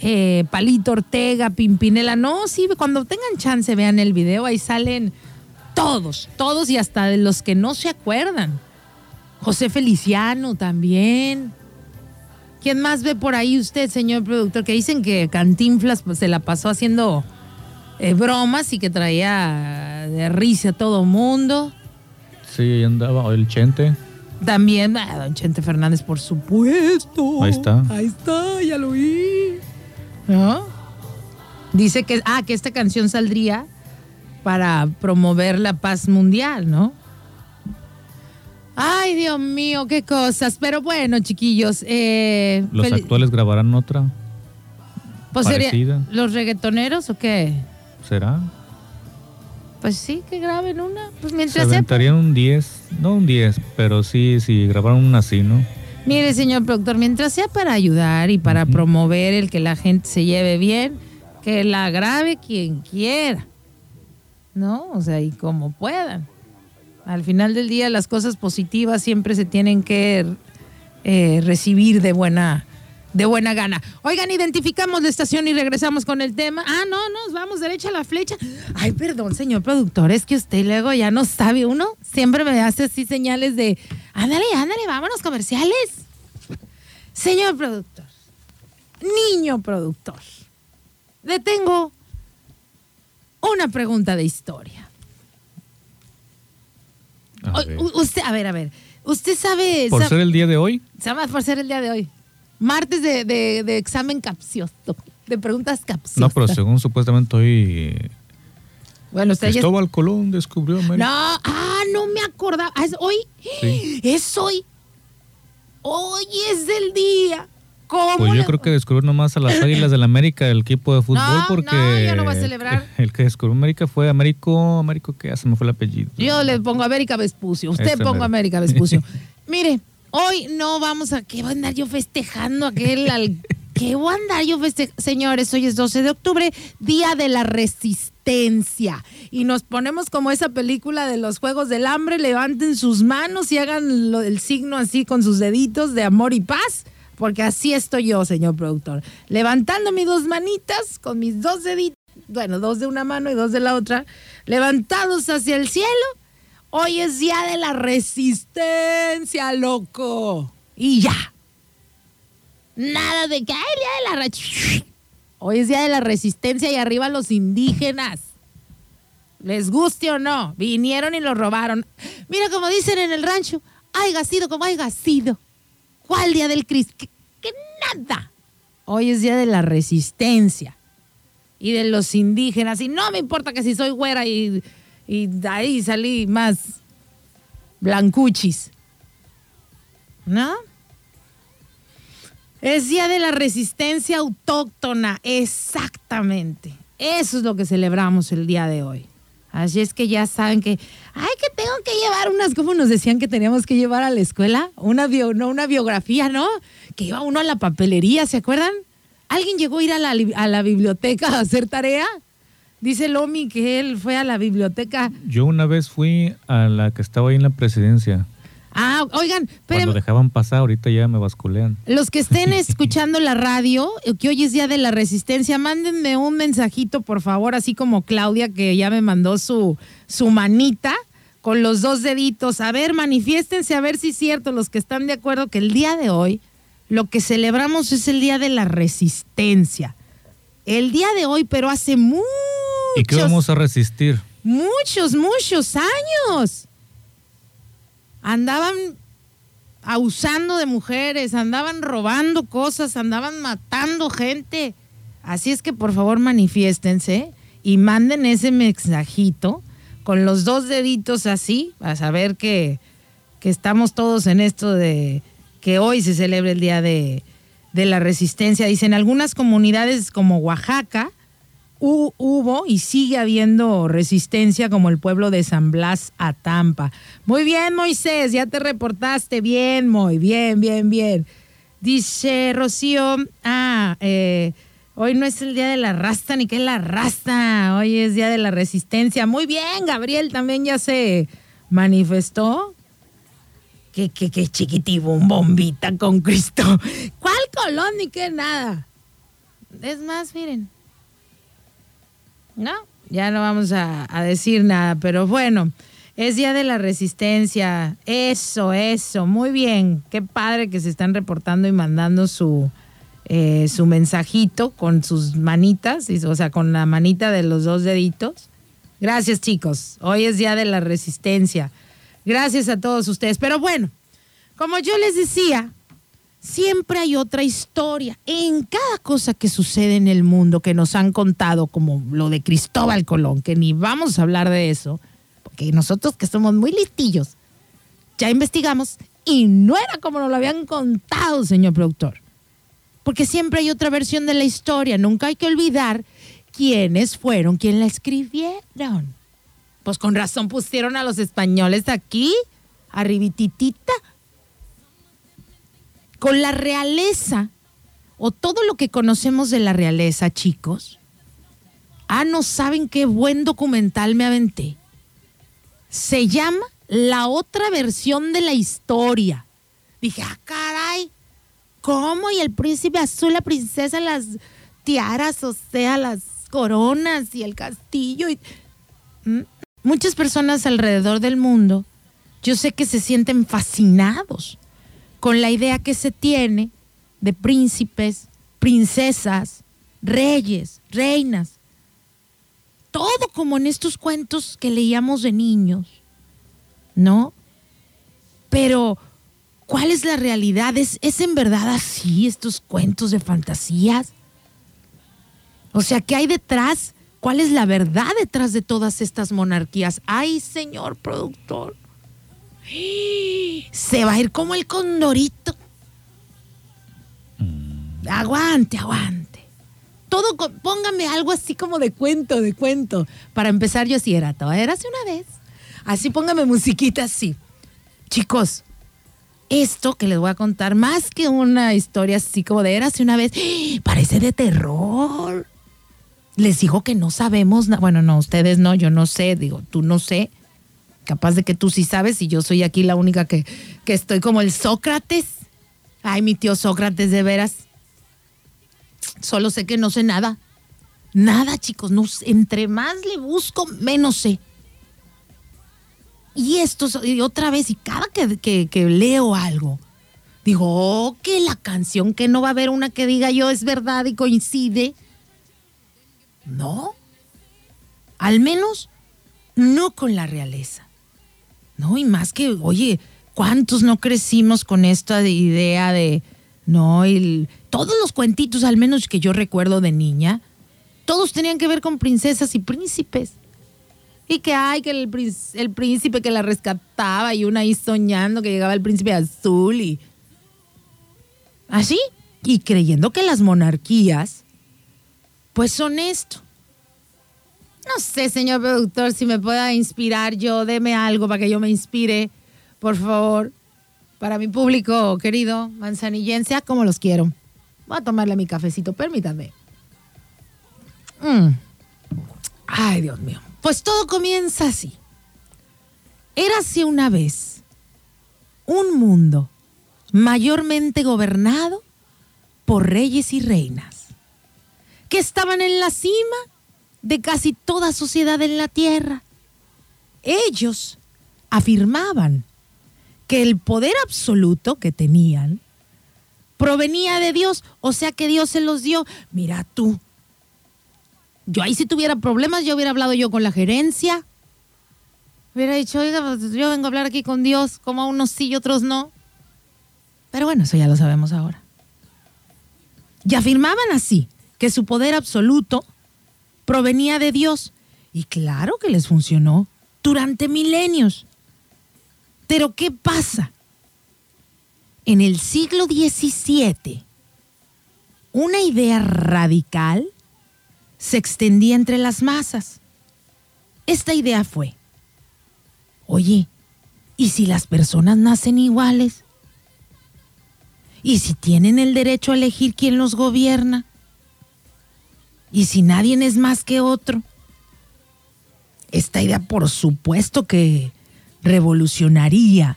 eh, Palito Ortega, Pimpinela. No, sí, cuando tengan chance vean el video, ahí salen todos, todos y hasta de los que no se acuerdan. José Feliciano también. ¿Quién más ve por ahí usted, señor productor? Que dicen que Cantinflas pues, se la pasó haciendo eh, bromas y que traía de risa a todo mundo. Sí, ahí andaba. El Chente. También, ah, don Chente Fernández, por supuesto. Ahí está. Ahí está, ya lo vi. ¿No? Dice que, ah, que esta canción saldría para promover la paz mundial, ¿no? Ay, Dios mío, qué cosas. Pero bueno, chiquillos. Eh, Los actuales grabarán otra. pues sería-. ¿Los reggaetoneros o qué? ¿Será? Pues sí, que graben una. Pues Se mientras aventarían un 10. No un 10, pero sí, sí, grabaron una así, ¿no? Mire, señor productor, mientras sea para ayudar y para promover el que la gente se lleve bien, que la grabe quien quiera. ¿No? O sea, y como puedan. Al final del día, las cosas positivas siempre se tienen que eh, recibir de buena, de buena gana. Oigan, identificamos la estación y regresamos con el tema. Ah, no, nos vamos derecha a la flecha. Ay, perdón, señor productor, es que usted luego ya no sabe uno. Siempre me hace así señales de, ándale, ándale, vámonos comerciales. Señor productor, niño productor, le tengo una pregunta de historia. A ver. usted, a ver, a ver, usted sabe... Por sabe- ser el día de hoy, Sabe por ser el día de hoy. Martes de, de- de examen capcioso, de preguntas capciosas. no, pero según supuestamente hoy Bueno, usted ya... Cristóbal Colón descubrió América. No, ah, no me acordaba. Ah, ¿Es hoy? Sí. Es hoy. Hoy es el día. ¿Cómo? Pues yo le- creo que descubrió nomás a las Águilas del América, el equipo de fútbol, No, porque no, yo no voy a celebrar. *laughs* El que descubrió América fue Américo, Américo que ya se me fue el apellido. Yo le pongo América Vespucio. Usted pongo. América Vespucio. *laughs* Mire, hoy no vamos a. ¿Qué voy a andar yo festejando aquel. Al, *laughs* ¿Qué voy a andar yo festejando? Señores, hoy es 12 de octubre, Día de la Resistencia. Y nos ponemos como esa película de los Juegos del Hambre. Levanten sus manos y hagan el signo así con sus deditos de amor y paz. Porque así estoy yo, señor productor. Levantando mis dos manitas con mis dos deditos, bueno, dos de una mano y dos de la otra, levantados hacia el cielo. Hoy es día de la resistencia, loco. Y ya. Nada de que, ay, día de la Hoy es día de la resistencia y arriba los indígenas. Les guste o no, vinieron y lo robaron. Mira como dicen en el rancho, haya sido como haya sido. ¿Cuál día del Cristo? Que, que nada. Hoy es día de la resistencia y de los indígenas. Y no me importa que si soy güera y, y de ahí salí más blancuchis. ¿No? Es Día de la Resistencia Autóctona, exactamente. Eso es lo que celebramos el día de hoy. Así es que ya saben que, ay, que tengo que llevar unas, ¿cómo nos decían que teníamos que llevar a la escuela? Una, bio, no, una biografía, ¿no? Que iba uno a la papelería, ¿se acuerdan? ¿Alguien llegó a ir a la, a la biblioteca a hacer tarea? Dice Lomi que él fue a la biblioteca. Yo una vez fui a la que estaba ahí en la presidencia. Ah, oigan, pero Cuando dejaban pasar, ahorita ya me basculean. los que estén *laughs* escuchando la radio, que hoy es Día de la Resistencia, mándenme un mensajito, por favor, así como Claudia, que ya me mandó su, su manita con los dos deditos. A ver, manifiéstense, a ver si es cierto, los que están de acuerdo que el día de hoy, lo que celebramos es el Día de la Resistencia. El día de hoy, pero hace muchos, ¿Y qué vamos a resistir? muchos, muchos años. Andaban abusando de mujeres, andaban robando cosas, andaban matando gente. Así es que por favor manifiéstense y manden ese mensajito con los dos deditos así, para saber que, que estamos todos en esto de que hoy se celebra el Día de, de la Resistencia. Dicen algunas comunidades como Oaxaca, hubo y sigue habiendo resistencia como el pueblo de San Blas a Tampa. Muy bien, Moisés, ya te reportaste. Bien, muy bien, bien, bien. Dice Rocío, ah, eh, hoy no es el día de la rasta, ni que la rasta, hoy es día de la resistencia. Muy bien, Gabriel también ya se manifestó. Que, que, que chiquitibum, bombita con Cristo. *laughs* ¿Cuál Colón ni qué nada? Es más, miren, no, ya no vamos a, decir nada, pero bueno, es Día de la Resistencia. Eso, eso, muy bien. Qué padre que se están reportando y mandando su, eh, su mensajito con sus manitas, o sea, con la manita de los dos deditos. Gracias, chicos. Hoy es Día de la Resistencia. Gracias a todos ustedes. Pero bueno, como yo les decía, siempre hay otra historia en cada cosa que sucede en el mundo que nos han contado, como lo de Cristóbal Colón, que ni vamos a hablar de eso, porque nosotros que somos muy listillos, ya investigamos y no era como nos lo habían contado, señor productor. Porque siempre hay otra versión de la historia, nunca hay que olvidar quiénes fueron quien la escribieron. Pues con razón pusieron a los españoles aquí, arribititita con la realeza o todo lo que conocemos de la realeza, chicos. Ah, no saben qué buen documental me aventé. Se llama La otra versión de la historia. Dije, ah, caray, ¿cómo? Y el príncipe azul, la princesa, las tiaras, o sea, las coronas y el castillo. y-. Muchas personas alrededor del mundo, yo sé que se sienten fascinados con la idea que se tiene de príncipes, princesas, reyes, reinas. Todo como en estos cuentos que leíamos de niños, ¿no? Pero, ¿cuál es la realidad? ¿Es, es en verdad así estos cuentos de fantasías? O sea, ¿qué hay detrás? ¿Cuál es la verdad detrás de todas estas monarquías? Ay, señor productor. Se va a ir como el condorito. Aguante, aguante. Todo, con- póngame algo así como de cuento, de cuento. Para empezar, yo sí era todo. Era hace una vez. Así póngame musiquita así. Chicos, esto que les voy a contar, más que una historia así como de érase una vez, *gasps* parece de terror. Les digo que no sabemos, bueno, no, ustedes no, yo no sé, digo, tú no sé. Capaz de que tú sí sabes y yo soy aquí la única que, que estoy como el Sócrates. Ay, mi tío Sócrates, de veras. Solo sé que no sé nada. Nada, chicos, no entre más le busco, menos sé. Y esto, es- y otra vez, y cada que, que- que leo algo, digo, oh, que la canción, que no va a haber una que diga yo es verdad y coincide. No. Al menos no con la realeza. No, y más que, oye, ¿cuántos no crecimos con esta de- idea de, no, el- todos los cuentitos, al menos que yo recuerdo de niña, todos tenían que ver con princesas y príncipes. Y que, ay, que el, el príncipe que la rescataba y una ahí soñando que llegaba el príncipe azul y... Así, y creyendo que las monarquías, pues son esto. No sé, señor productor, si me pueda inspirar yo, deme algo para que yo me inspire, por favor, para mi público querido manzanillense, como los quiero. Voy a tomarle mi cafecito, permítame. Mm. Ay, Dios mío. Pues todo comienza así. Érase una vez un mundo mayormente gobernado por reyes y reinas, que estaban en la cima de casi toda sociedad en la tierra. Ellos afirmaban que el poder absoluto que tenían provenía de Dios, o sea que Dios se los dio. Mira tú, yo ahí si tuviera problemas, yo hubiera hablado yo con la gerencia. Hubiera dicho, oiga, pues, yo vengo a hablar aquí con Dios, como a unos sí y otros no. Pero bueno, eso ya lo sabemos ahora. Y afirmaban así, que su poder absoluto provenía de Dios. Y claro que les funcionó durante milenios. Pero ¿qué pasa? En el siglo XVII, una idea radical se extendía entre las masas. Esta idea fue, oye, ¿y si las personas nacen iguales? ¿Y si tienen el derecho a elegir quién los gobierna? ¿Y si nadie es más que otro? Esta idea, por supuesto que revolucionaría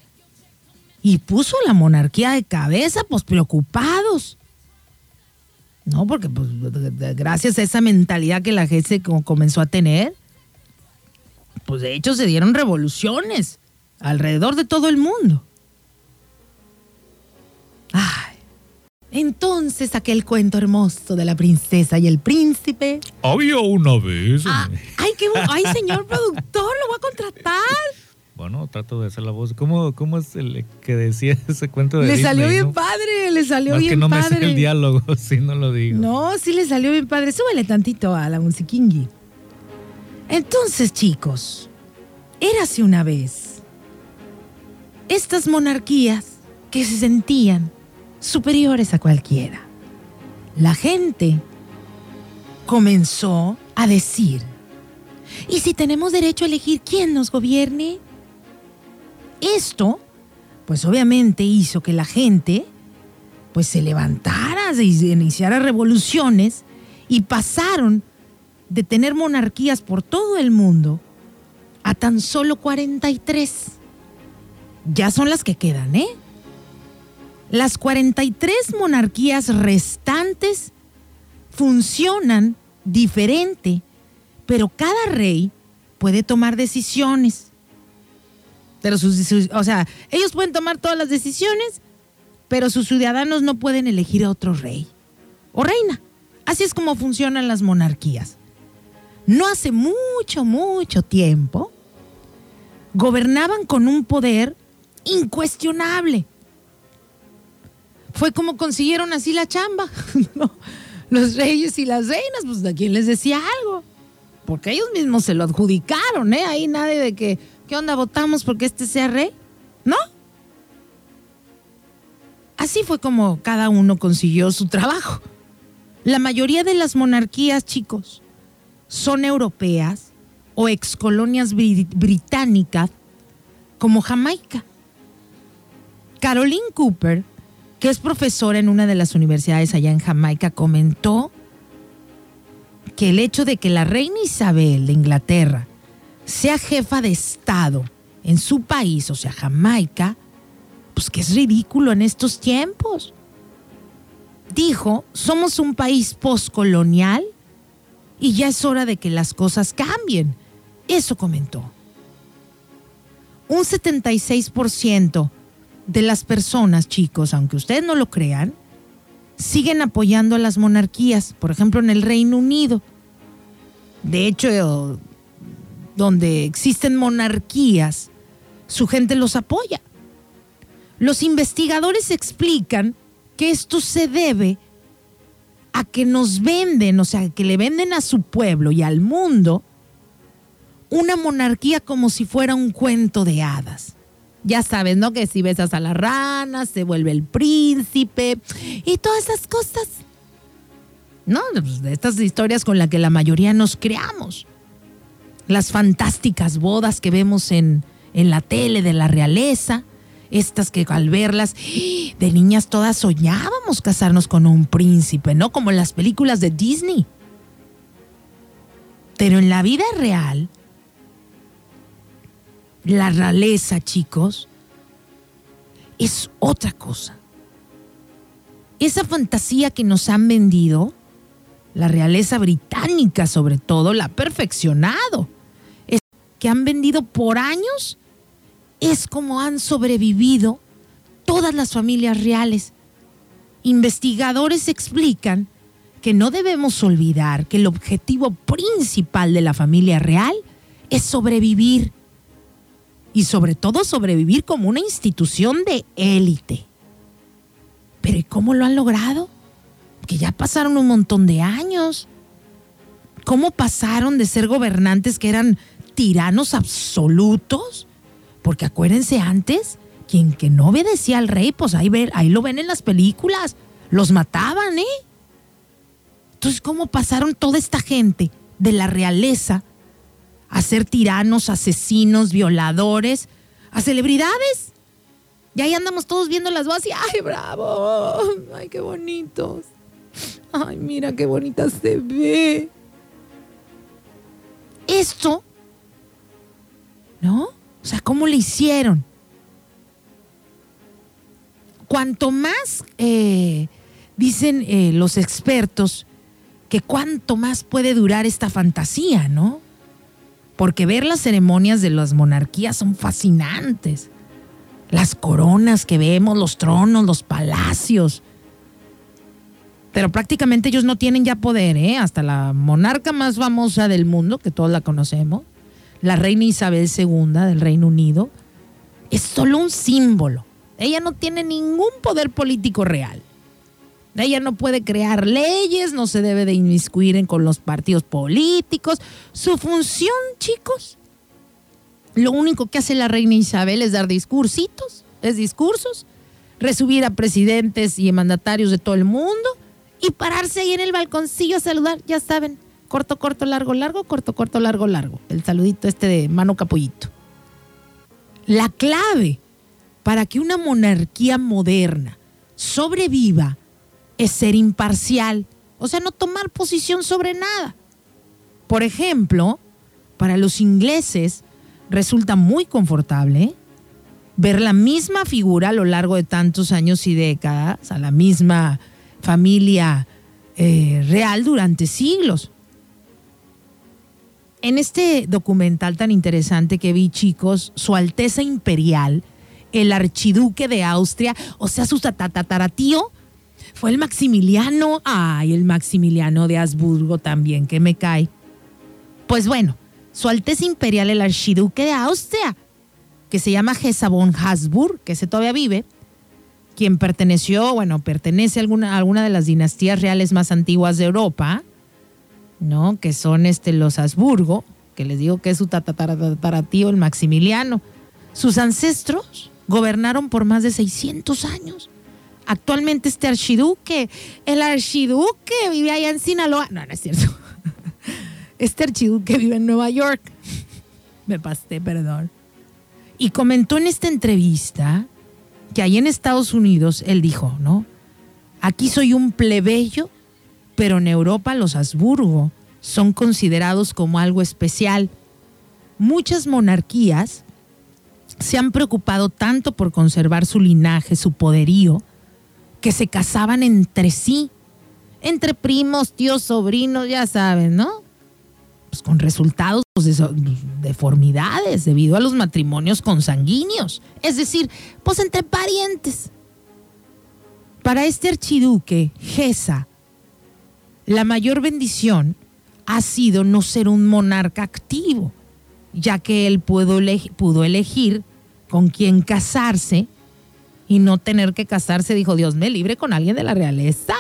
y puso la monarquía de cabeza, pues preocupados. No, porque pues, gracias a esa mentalidad que la gente comenzó a tener, pues de hecho se dieron revoluciones alrededor de todo el mundo. Ay, entonces aquel cuento hermoso de la princesa y el príncipe. Había una vez. Ah, ay, qué, ay, señor *laughs* productor, lo voy a contratar. Bueno, trato de hacer la voz. ¿Cómo, cómo es el que decía *laughs* ese cuento de Le Disney, salió bien no? padre, le salió No, es bien que no me padre. sé el diálogo, *laughs* si no lo digo. No, sí le salió bien padre. Súbele tantito a la musiquingui. Entonces, chicos, érase una vez estas monarquías que se sentían superiores a cualquiera. La gente comenzó a decir, ¿y si tenemos derecho a elegir quién nos gobierne? Esto, pues obviamente hizo que la gente pues se levantara, se iniciara revoluciones y pasaron de tener monarquías por todo el mundo a tan solo 43. Ya son las que quedan, ¿eh? Las 43 monarquías restantes funcionan diferente, pero cada rey puede tomar decisiones. Pero sus, o sea, ellos pueden tomar todas las decisiones, pero sus ciudadanos no pueden elegir a otro rey o reina. Así es como funcionan las monarquías. No hace mucho, mucho tiempo, gobernaban con un poder incuestionable. Fue como consiguieron así la chamba. *laughs* Los reyes y las reinas, pues a quién les decía algo. Porque ellos mismos se lo adjudicaron, ¿eh? Ahí nadie de que, ¿qué onda votamos porque este sea rey? ¿No? Así fue como cada uno consiguió su trabajo. La mayoría de las monarquías, chicos, son europeas o excolonias bri- británicas como Jamaica. Caroline Cooper, que es profesora en una de las universidades allá en Jamaica, comentó que el hecho de que la reina Isabel de Inglaterra sea jefa de Estado en su país, o sea, Jamaica, pues que es ridículo en estos tiempos. Dijo, somos un país postcolonial y ya es hora de que las cosas cambien. Eso comentó. Un 76% de las personas, chicos, aunque ustedes no lo crean, siguen apoyando a las monarquías, por ejemplo, en el Reino Unido. De hecho, donde existen monarquías, su gente los apoya. Los investigadores explican que esto se debe a que nos venden, o sea, que le venden a su pueblo y al mundo una monarquía como si fuera un cuento de hadas. Ya sabes, ¿no? Que si besas a la rana, se vuelve el príncipe y todas esas cosas. ¿No? Pues, estas historias con las que la mayoría nos creamos. Las fantásticas bodas que vemos en, en la tele de la realeza. Estas que al verlas, de niñas todas soñábamos casarnos con un príncipe, ¿no? Como en las películas de Disney. Pero en la vida real, la realeza, chicos, es otra cosa. Esa fantasía que nos han vendido, la realeza británica sobre todo, la ha perfeccionado. Es que han vendido por años, es como han sobrevivido todas las familias reales. Investigadores explican que no debemos olvidar que el objetivo principal de la familia real es sobrevivir y sobre todo sobrevivir como una institución de élite. Pero ¿y cómo lo han logrado? Que ya pasaron un montón de años. ¿Cómo pasaron de ser gobernantes que eran tiranos absolutos? Porque acuérdense antes, quien que no obedecía al rey, pues ahí, ahí lo ven en las películas, los mataban, ¿eh? Entonces, ¿cómo pasaron toda esta gente de la realeza a ser tiranos, asesinos, violadores, a celebridades? Y ahí andamos todos viendo las voces y ¡ay, bravo! ¡Ay, qué bonitos! ¡Ay, mira qué bonita se ve! Esto, ¿no? O sea, ¿cómo le hicieron? Cuanto más, eh, dicen eh, los expertos, que cuánto más puede durar esta fantasía, ¿no? Porque ver las ceremonias de las monarquías son fascinantes. Las coronas que vemos, los tronos, los palacios. Pero prácticamente ellos no tienen ya poder, ¿eh? Hasta la monarca más famosa del mundo, que todos la conocemos, la reina Isabel II del Reino Unido, es solo un símbolo. Ella no tiene ningún poder político real. Ella no puede crear leyes, no se debe de inmiscuir en con los partidos políticos. Su función, chicos, lo único que hace la reina Isabel es dar discursitos, es discursos, recibir a presidentes y mandatarios de todo el mundo y pararse ahí en el balconcillo a saludar, ya saben, corto, corto, largo, largo, corto, corto, largo, largo. El saludito este de mano capullito. La clave para que una monarquía moderna sobreviva es ser imparcial, o sea, no tomar posición sobre nada. Por ejemplo, para los ingleses resulta muy confortable ver la misma figura a lo largo de tantos años y décadas, a la misma familia eh, real durante siglos. En este documental tan interesante que vi, chicos, Su Alteza Imperial, el archiduque de Austria, o sea, su tatataratío, fue el Maximiliano. Ay, el Maximiliano de Habsburgo también, que me cae. Pues bueno, su Alteza Imperial, el Archiduque de Austria, que se llama Gesa von Habsburg, que se todavía vive, quien perteneció, bueno, pertenece a alguna, alguna de las dinastías reales más antiguas de Europa, ¿no? Que son este, los Habsburgo, que les digo que es su tataratío, el Maximiliano. Sus ancestros gobernaron por más de 600 años actualmente este archiduque. El archiduque vive allá en Sinaloa. No, no es cierto. *laughs* Este archiduque vive en Nueva York. *laughs* Me pasé, perdón. Y comentó en esta entrevista que ahí en Estados Unidos él dijo, ¿no? Aquí soy un plebeyo, pero en Europa los Habsburgo son considerados como algo especial. Muchas monarquías se han preocupado tanto por conservar su linaje, su poderío, que se casaban entre sí, entre primos, tíos, sobrinos, ya saben, ¿no? Pues con resultados de deformidades debido a los matrimonios consanguíneos, es decir, pues entre parientes. Para este archiduque, Gesa, la mayor bendición ha sido no ser un monarca activo, ya que él pudo elegir con quién casarse y no tener que casarse, dijo Dios me libre con alguien de la realeza.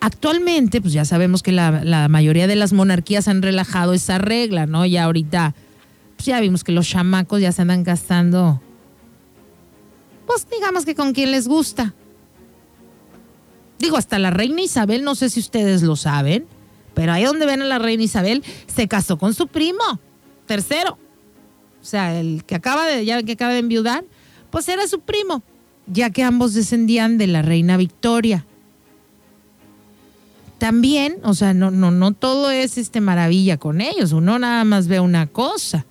Actualmente, pues ya sabemos que la, mayoría de las monarquías han relajado esa regla, ¿no? Ya ahorita pues ya vimos que los chamacos ya se andan gastando, pues digamos que con quien les gusta. Digo, hasta la reina Isabel, no sé si ustedes lo saben, pero ahí donde ven a la reina Isabel, se casó con su primo, tercero. O sea, el que acaba de, ya que acaba de enviudar, pues era su primo, ya que ambos descendían de la reina Victoria. También, o sea, no, no, no todo es este maravilla con ellos, uno nada más ve una cosa.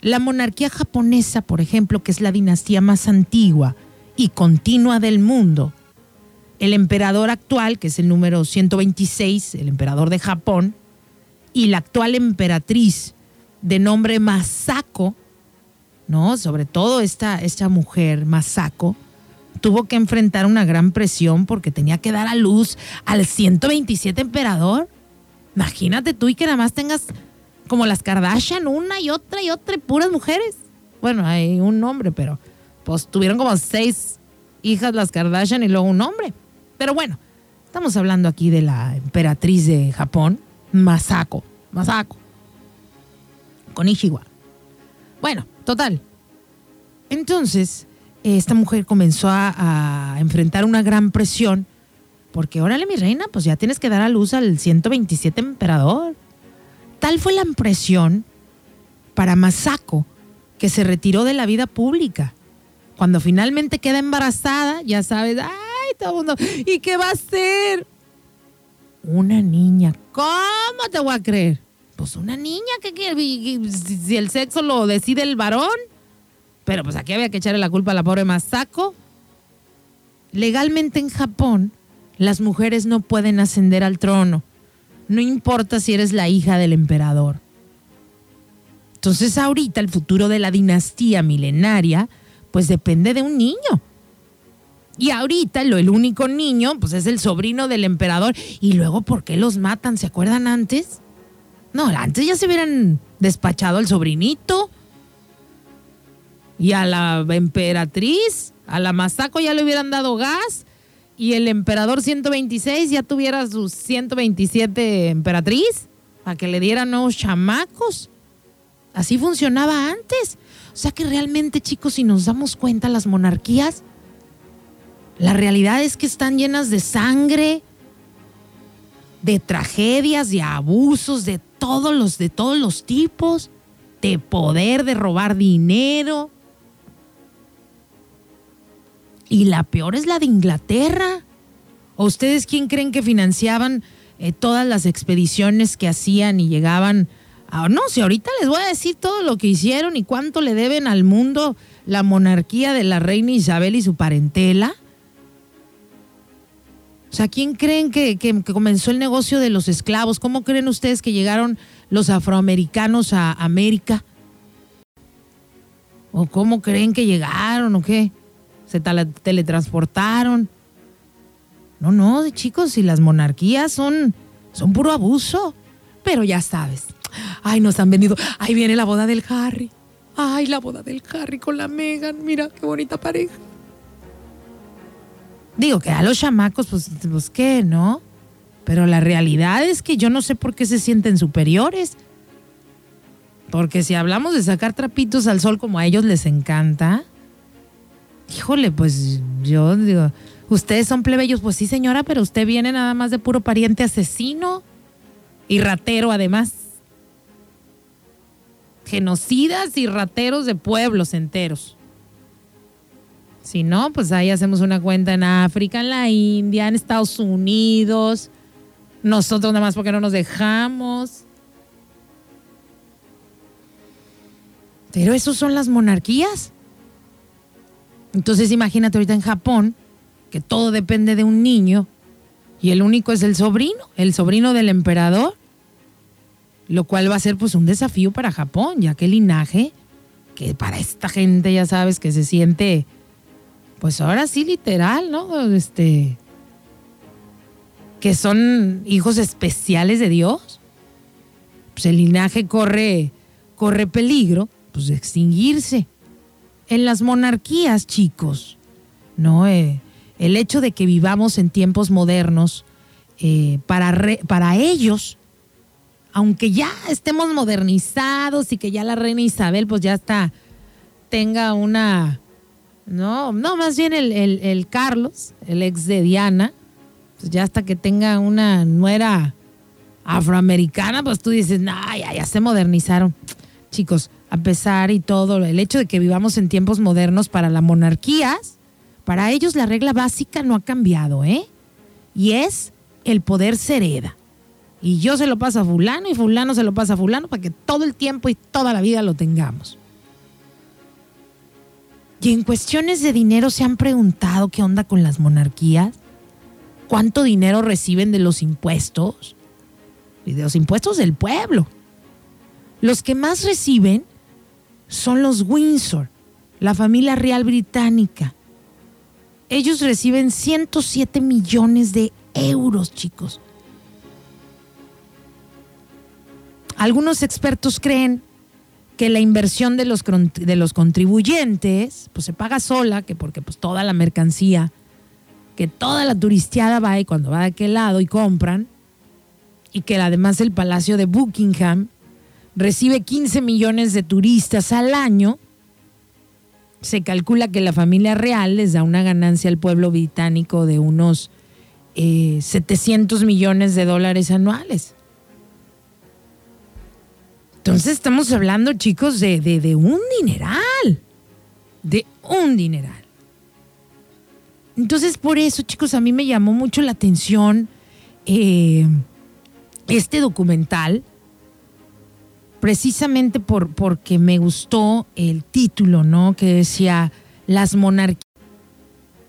La monarquía japonesa, por ejemplo, que es la dinastía más antigua y continua del mundo, el emperador actual, que es el número 126, el emperador de Japón, y la actual emperatriz de nombre Masako, ¿no? Sobre todo esta, esta mujer, Masako, tuvo que enfrentar una gran presión porque tenía que dar a luz al 127 emperador. Imagínate tú y que nada más tengas como las Kardashian, una y otra y otra, y puras mujeres. Bueno, hay un hombre, pero pues tuvieron como seis hijas las Kardashian y luego un hombre. Pero bueno, estamos hablando aquí de la emperatriz de Japón, Masako. Masako. Con Ishiwa. Bueno, total. Entonces, esta mujer comenzó a, enfrentar una gran presión, porque órale, mi reina, pues ya tienes que dar a luz al 127 emperador. Tal fue la presión para Masako, que se retiró de la vida pública. Cuando finalmente queda embarazada, ya sabes, ¡ay! Todo mundo, ¿y qué va a ser? Una niña. ¿Cómo te voy a creer? Pues una niña, que, si el sexo lo decide el varón. Pero pues aquí había que echarle la culpa a la pobre Masako. Legalmente en Japón, las mujeres no pueden ascender al trono. No importa si eres la hija del emperador. Entonces ahorita el futuro de la dinastía milenaria, pues depende de un niño. Y ahorita lo, el único niño, pues es el sobrino del emperador. Y luego, ¿por qué los matan? ¿Se acuerdan antes? No, antes ya se hubieran despachado al sobrinito. Y a la emperatriz, a la Masako ya le hubieran dado gas. Y el emperador 126 ya tuviera sus 127 emperatriz. Para que le dieran nuevos chamacos. Así funcionaba antes. O sea que realmente, chicos, si nos damos cuenta, las monarquías la realidad es que están llenas de sangre, de tragedias, de abusos, de todos los, de todos los tipos, de poder, de robar dinero. Y la peor es la de Inglaterra. ¿O ustedes quién creen que financiaban eh, todas las expediciones que hacían y llegaban? A, no, si ahorita les voy a decir todo lo que hicieron y cuánto le deben al mundo la monarquía de la reina Isabel y su parentela. O sea, ¿quién creen que, que, comenzó el negocio de los esclavos? ¿Cómo creen ustedes que llegaron los afroamericanos a América? ¿O cómo creen que llegaron o qué? ¿Se teletransportaron? No, no, chicos, si las monarquías son, son puro abuso. Pero ya sabes. Ay, nos han venido. Ahí viene la boda del Harry. Ay, la boda del Harry con la Megan. Mira qué bonita pareja. Digo que a los chamacos, pues, pues qué, ¿no? Pero la realidad es que yo no sé por qué se sienten superiores. Porque si hablamos de sacar trapitos al sol como a ellos les encanta, híjole, pues yo digo, ustedes son plebeyos, pues sí señora, pero usted viene nada más de puro pariente asesino y ratero además. Genocidas y rateros de pueblos enteros. Si no, pues ahí hacemos una cuenta en África, en la India, en Estados Unidos. Nosotros nada más porque no nos dejamos. Pero esos son las monarquías. Entonces imagínate ahorita en Japón, que todo depende de un niño y el único es el sobrino, el sobrino del emperador, lo cual va a ser pues un desafío para Japón, ya que el linaje, que para esta gente ya sabes que se siente pues ahora sí literal, ¿no? Este, que son hijos especiales de Dios. Pues el linaje corre, corre peligro, pues de extinguirse. En las monarquías, chicos, ¿no? Eh, el hecho de que vivamos en tiempos modernos, eh, para, para ellos, aunque ya estemos modernizados y que ya la reina Isabel pues ya está, tenga una, no, no, más bien el, el- el Carlos, el ex de Diana, pues ya hasta que tenga una nuera afroamericana, pues tú dices, nah, ya, ya se modernizaron. Chicos, a pesar y todo, el hecho de que vivamos en tiempos modernos para las monarquías, para ellos la regla básica no ha cambiado, ¿eh? Y es el poder se hereda. Y yo se lo paso a fulano y fulano se lo pasa a fulano para que todo el tiempo y toda la vida lo tengamos. Y en cuestiones de dinero se han preguntado qué onda con las monarquías, cuánto dinero reciben de los impuestos y de los impuestos del pueblo. Los que más reciben son los Windsor, la familia real británica. Ellos reciben 107 millones de euros, chicos. Algunos expertos creen que la inversión de los, de los contribuyentes pues se paga sola, que porque pues toda la mercancía, que toda la turisteada va y cuando va de aquel lado y compran, y que además el Palacio de Buckingham recibe 15 millones de turistas al año, se calcula que la familia real les da una ganancia al pueblo británico de unos eh, 700 millones de dólares anuales. Entonces estamos hablando, chicos, de, de- un dineral. De un dineral. Entonces, por eso, chicos, a mí me llamó mucho la atención eh, este documental, precisamente por, porque me gustó el título, ¿no? Que decía Las monarquías,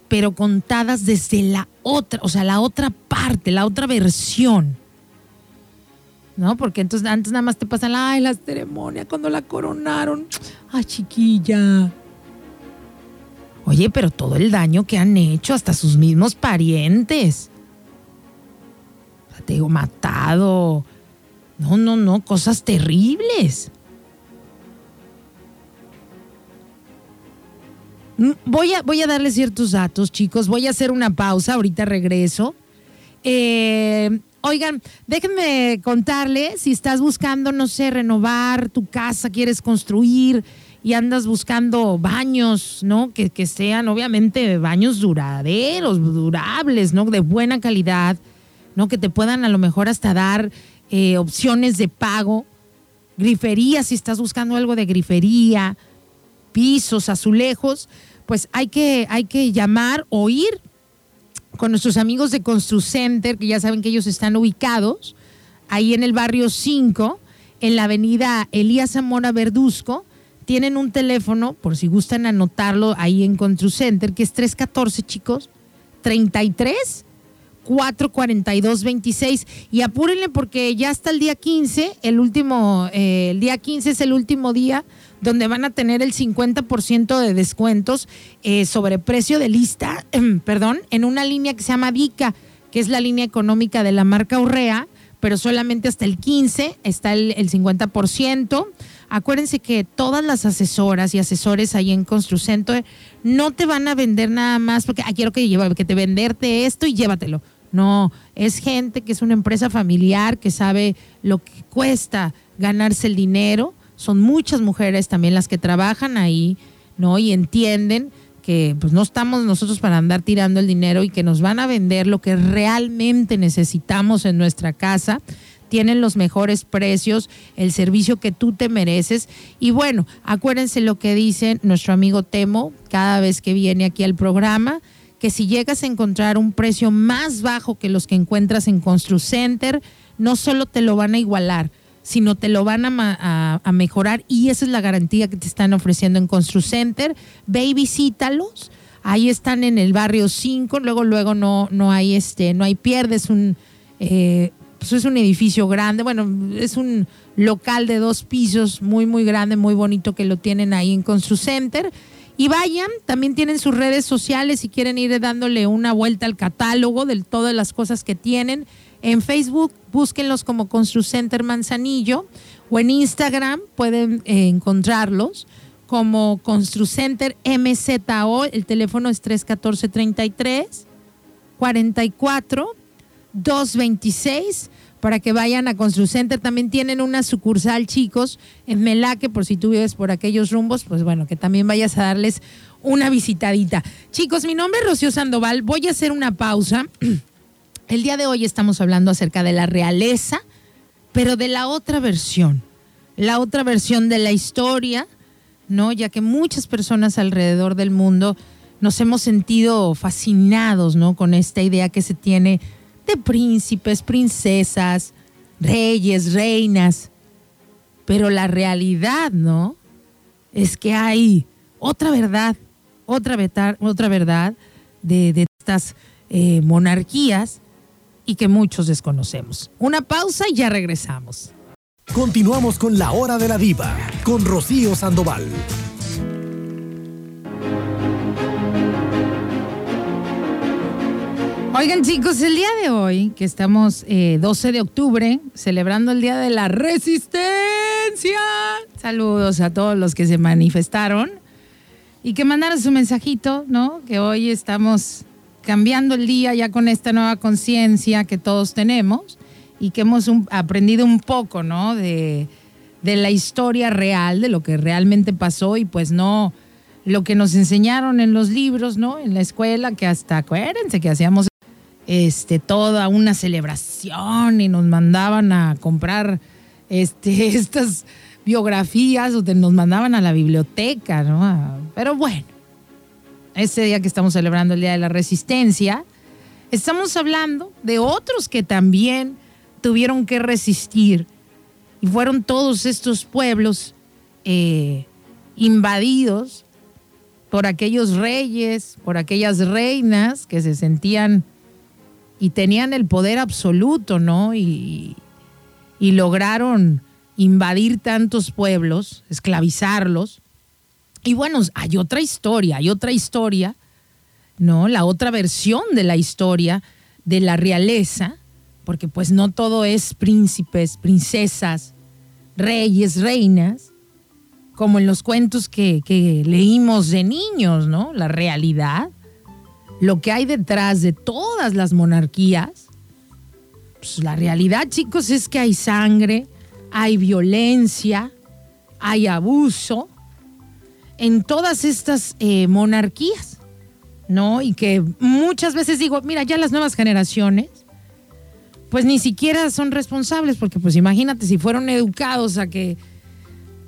pero contadas desde la otra, o sea, la otra parte, la otra versión. ¿No? Porque entonces antes nada más te pasan, ay, la ceremonia cuando la coronaron. Ay, chiquilla. Oye, pero todo el daño que han hecho hasta sus mismos parientes. Te digo, matado. No, no, no, cosas terribles. Mm, Voy a, voy a darles ciertos datos, chicos. Voy a hacer una pausa, ahorita regreso. Eh, oigan, déjenme contarles si estás buscando, no sé, renovar tu casa, quieres construir y andas buscando baños, ¿no? Que, que sean obviamente baños duraderos, durables, ¿no? De buena calidad, ¿no? Que te puedan a lo mejor hasta dar eh, opciones de pago, grifería, si estás buscando algo de grifería, pisos, azulejos, pues hay que, hay que llamar o ir con nuestros amigos de ConstruCenter, que ya saben que ellos están ubicados ahí en el barrio 5, en la avenida Elías Zamora Verduzco. Tienen un teléfono, por si gustan anotarlo ahí en ConstruCenter, que es 314, chicos, 33 442 26 y apúrenle porque ya hasta el día 15, el último, eh, el día 15 es el último día donde van a tener el 50% de descuentos eh, sobre precio de lista, *clears throat* perdón, en una línea que se llama Vica, que es la línea económica de la marca Urrea, pero solamente hasta el 15 está el, el 50%. Acuérdense que todas las asesoras y asesores ahí en ConstruCenter no te van a vender nada más porque ah, quiero que, que te venderte esto y llévatelo. No, es gente que es una empresa familiar que sabe lo que cuesta ganarse el dinero. Son muchas mujeres también las que trabajan ahí, ¿no? Y entienden que pues no estamos nosotros para andar tirando el dinero y que nos van a vender lo que realmente necesitamos en nuestra casa tienen los mejores precios, el servicio que tú te mereces. Y bueno, acuérdense lo que dice nuestro amigo Temo cada vez que viene aquí al programa, que si llegas a encontrar un precio más bajo que los que encuentras en ConstruCenter, no solo te lo van a igualar, sino te lo van a, a mejorar y esa es la garantía que te están ofreciendo en ConstruCenter. Ve y visítalos. Ahí están en el barrio 5, luego luego no no hay este no hay pierdes un eh, pues es un edificio grande, bueno, es un local de dos pisos muy muy grande, muy bonito que lo tienen ahí en ConstruCenter. Y vayan, también tienen sus redes sociales si quieren ir dándole una vuelta al catálogo de todas las cosas que tienen. En Facebook, búsquenlos como ConstruCenter Manzanillo o en Instagram pueden eh, encontrarlos como ConstruCenter MZO. El teléfono es 314-33 44 226 para que vayan a Construcenter. También tienen una sucursal, chicos, en Melaque, por si tú vives por aquellos rumbos, pues bueno, que también vayas a darles una visitadita. Chicos, mi nombre es Rocío Sandoval. Voy a hacer una pausa. *clears throat* El día de hoy estamos hablando acerca de la realeza, pero de la otra versión, la otra versión de la historia, ¿no? Ya que muchas personas alrededor del mundo nos hemos sentido fascinados, ¿no? Con esta idea que se tiene de príncipes, princesas, reyes, reinas. Pero la realidad, ¿no? Es que hay otra verdad, otra, otra verdad de, estas eh, monarquías y que muchos desconocemos. Una pausa y ya regresamos. Continuamos con la hora de la diva, con Rocío Sandoval. Oigan chicos, el día de hoy, que estamos 12 eh, de octubre, celebrando el Día de la Resistencia. Saludos a todos los que se manifestaron y que mandaron su mensajito, ¿no? Que hoy estamos cambiando el día ya con esta nueva conciencia que todos tenemos y que hemos aprendido un poco, ¿no? De, la historia real, de lo que realmente pasó y pues no lo que nos enseñaron en los libros, ¿no? En la escuela, que hasta acuérdense que hacíamos este, toda una celebración y nos mandaban a comprar este, *laughs* estas biografías o nos mandaban a la biblioteca, ¿no? Pero bueno, ese día que estamos celebrando el Día de la Resistencia, estamos hablando de otros que también tuvieron que resistir y fueron todos estos pueblos eh, invadidos por aquellos reyes, por aquellas reinas que se sentían y tenían el poder absoluto, ¿no? Y lograron invadir tantos pueblos, esclavizarlos. Y bueno, hay otra historia, hay otra historia, ¿no? La otra versión de la historia de la realeza, porque pues no todo es príncipes, princesas, reyes, reinas, como en los cuentos que, que leímos de niños, ¿no? La realidad lo que hay detrás de todas las monarquías, pues la realidad, chicos, es que hay sangre, hay violencia, hay abuso en todas estas eh, monarquías, ¿no? Y que muchas veces digo, mira, ya las nuevas generaciones, pues ni siquiera son responsables, porque pues imagínate si fueron educados a que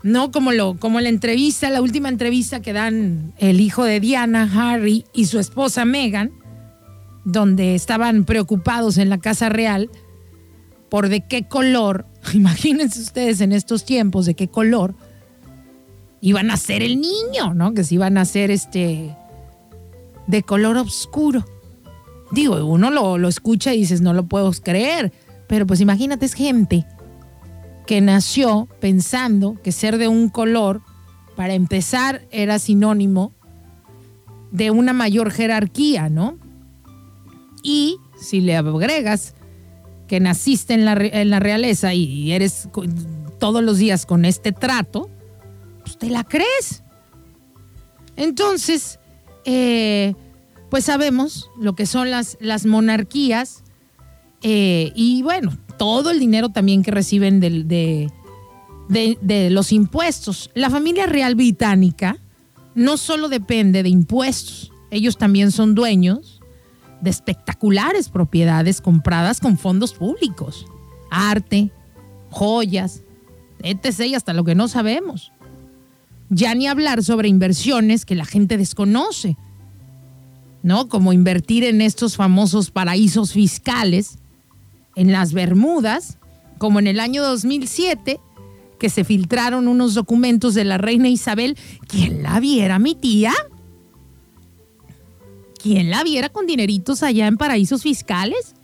no como lo como la entrevista, la última entrevista que dan el hijo de Diana, Harry y su esposa Meghan, donde estaban preocupados en la casa real por de qué color, *laughs* imagínense ustedes en estos tiempos de qué color iban a ser el niño, ¿no? Que si iban a ser este de color oscuro. Digo, uno lo, lo escucha y dices, no lo puedo creer, pero pues imagínate, es gente que nació pensando que ser de un color, para empezar, era sinónimo de una mayor jerarquía, ¿no? Y si le agregas que naciste en la, en la realeza y eres todos los días con este trato, pues te la crees. Entonces, eh, pues sabemos lo que son las, las monarquías eh, y bueno, todo el dinero también que reciben de, de, los impuestos. La familia real británica no solo depende de impuestos, ellos también son dueños de espectaculares propiedades compradas con fondos públicos, arte, joyas, etc. y hasta lo que no sabemos. Ya ni hablar sobre inversiones que la gente desconoce, ¿no? Como invertir en estos famosos paraísos fiscales en las Bermudas, como en el año 2007, que se filtraron unos documentos de la reina Isabel. ¿Quién la viera, mi tía? ¿Quién la viera con dineritos allá en paraísos fiscales?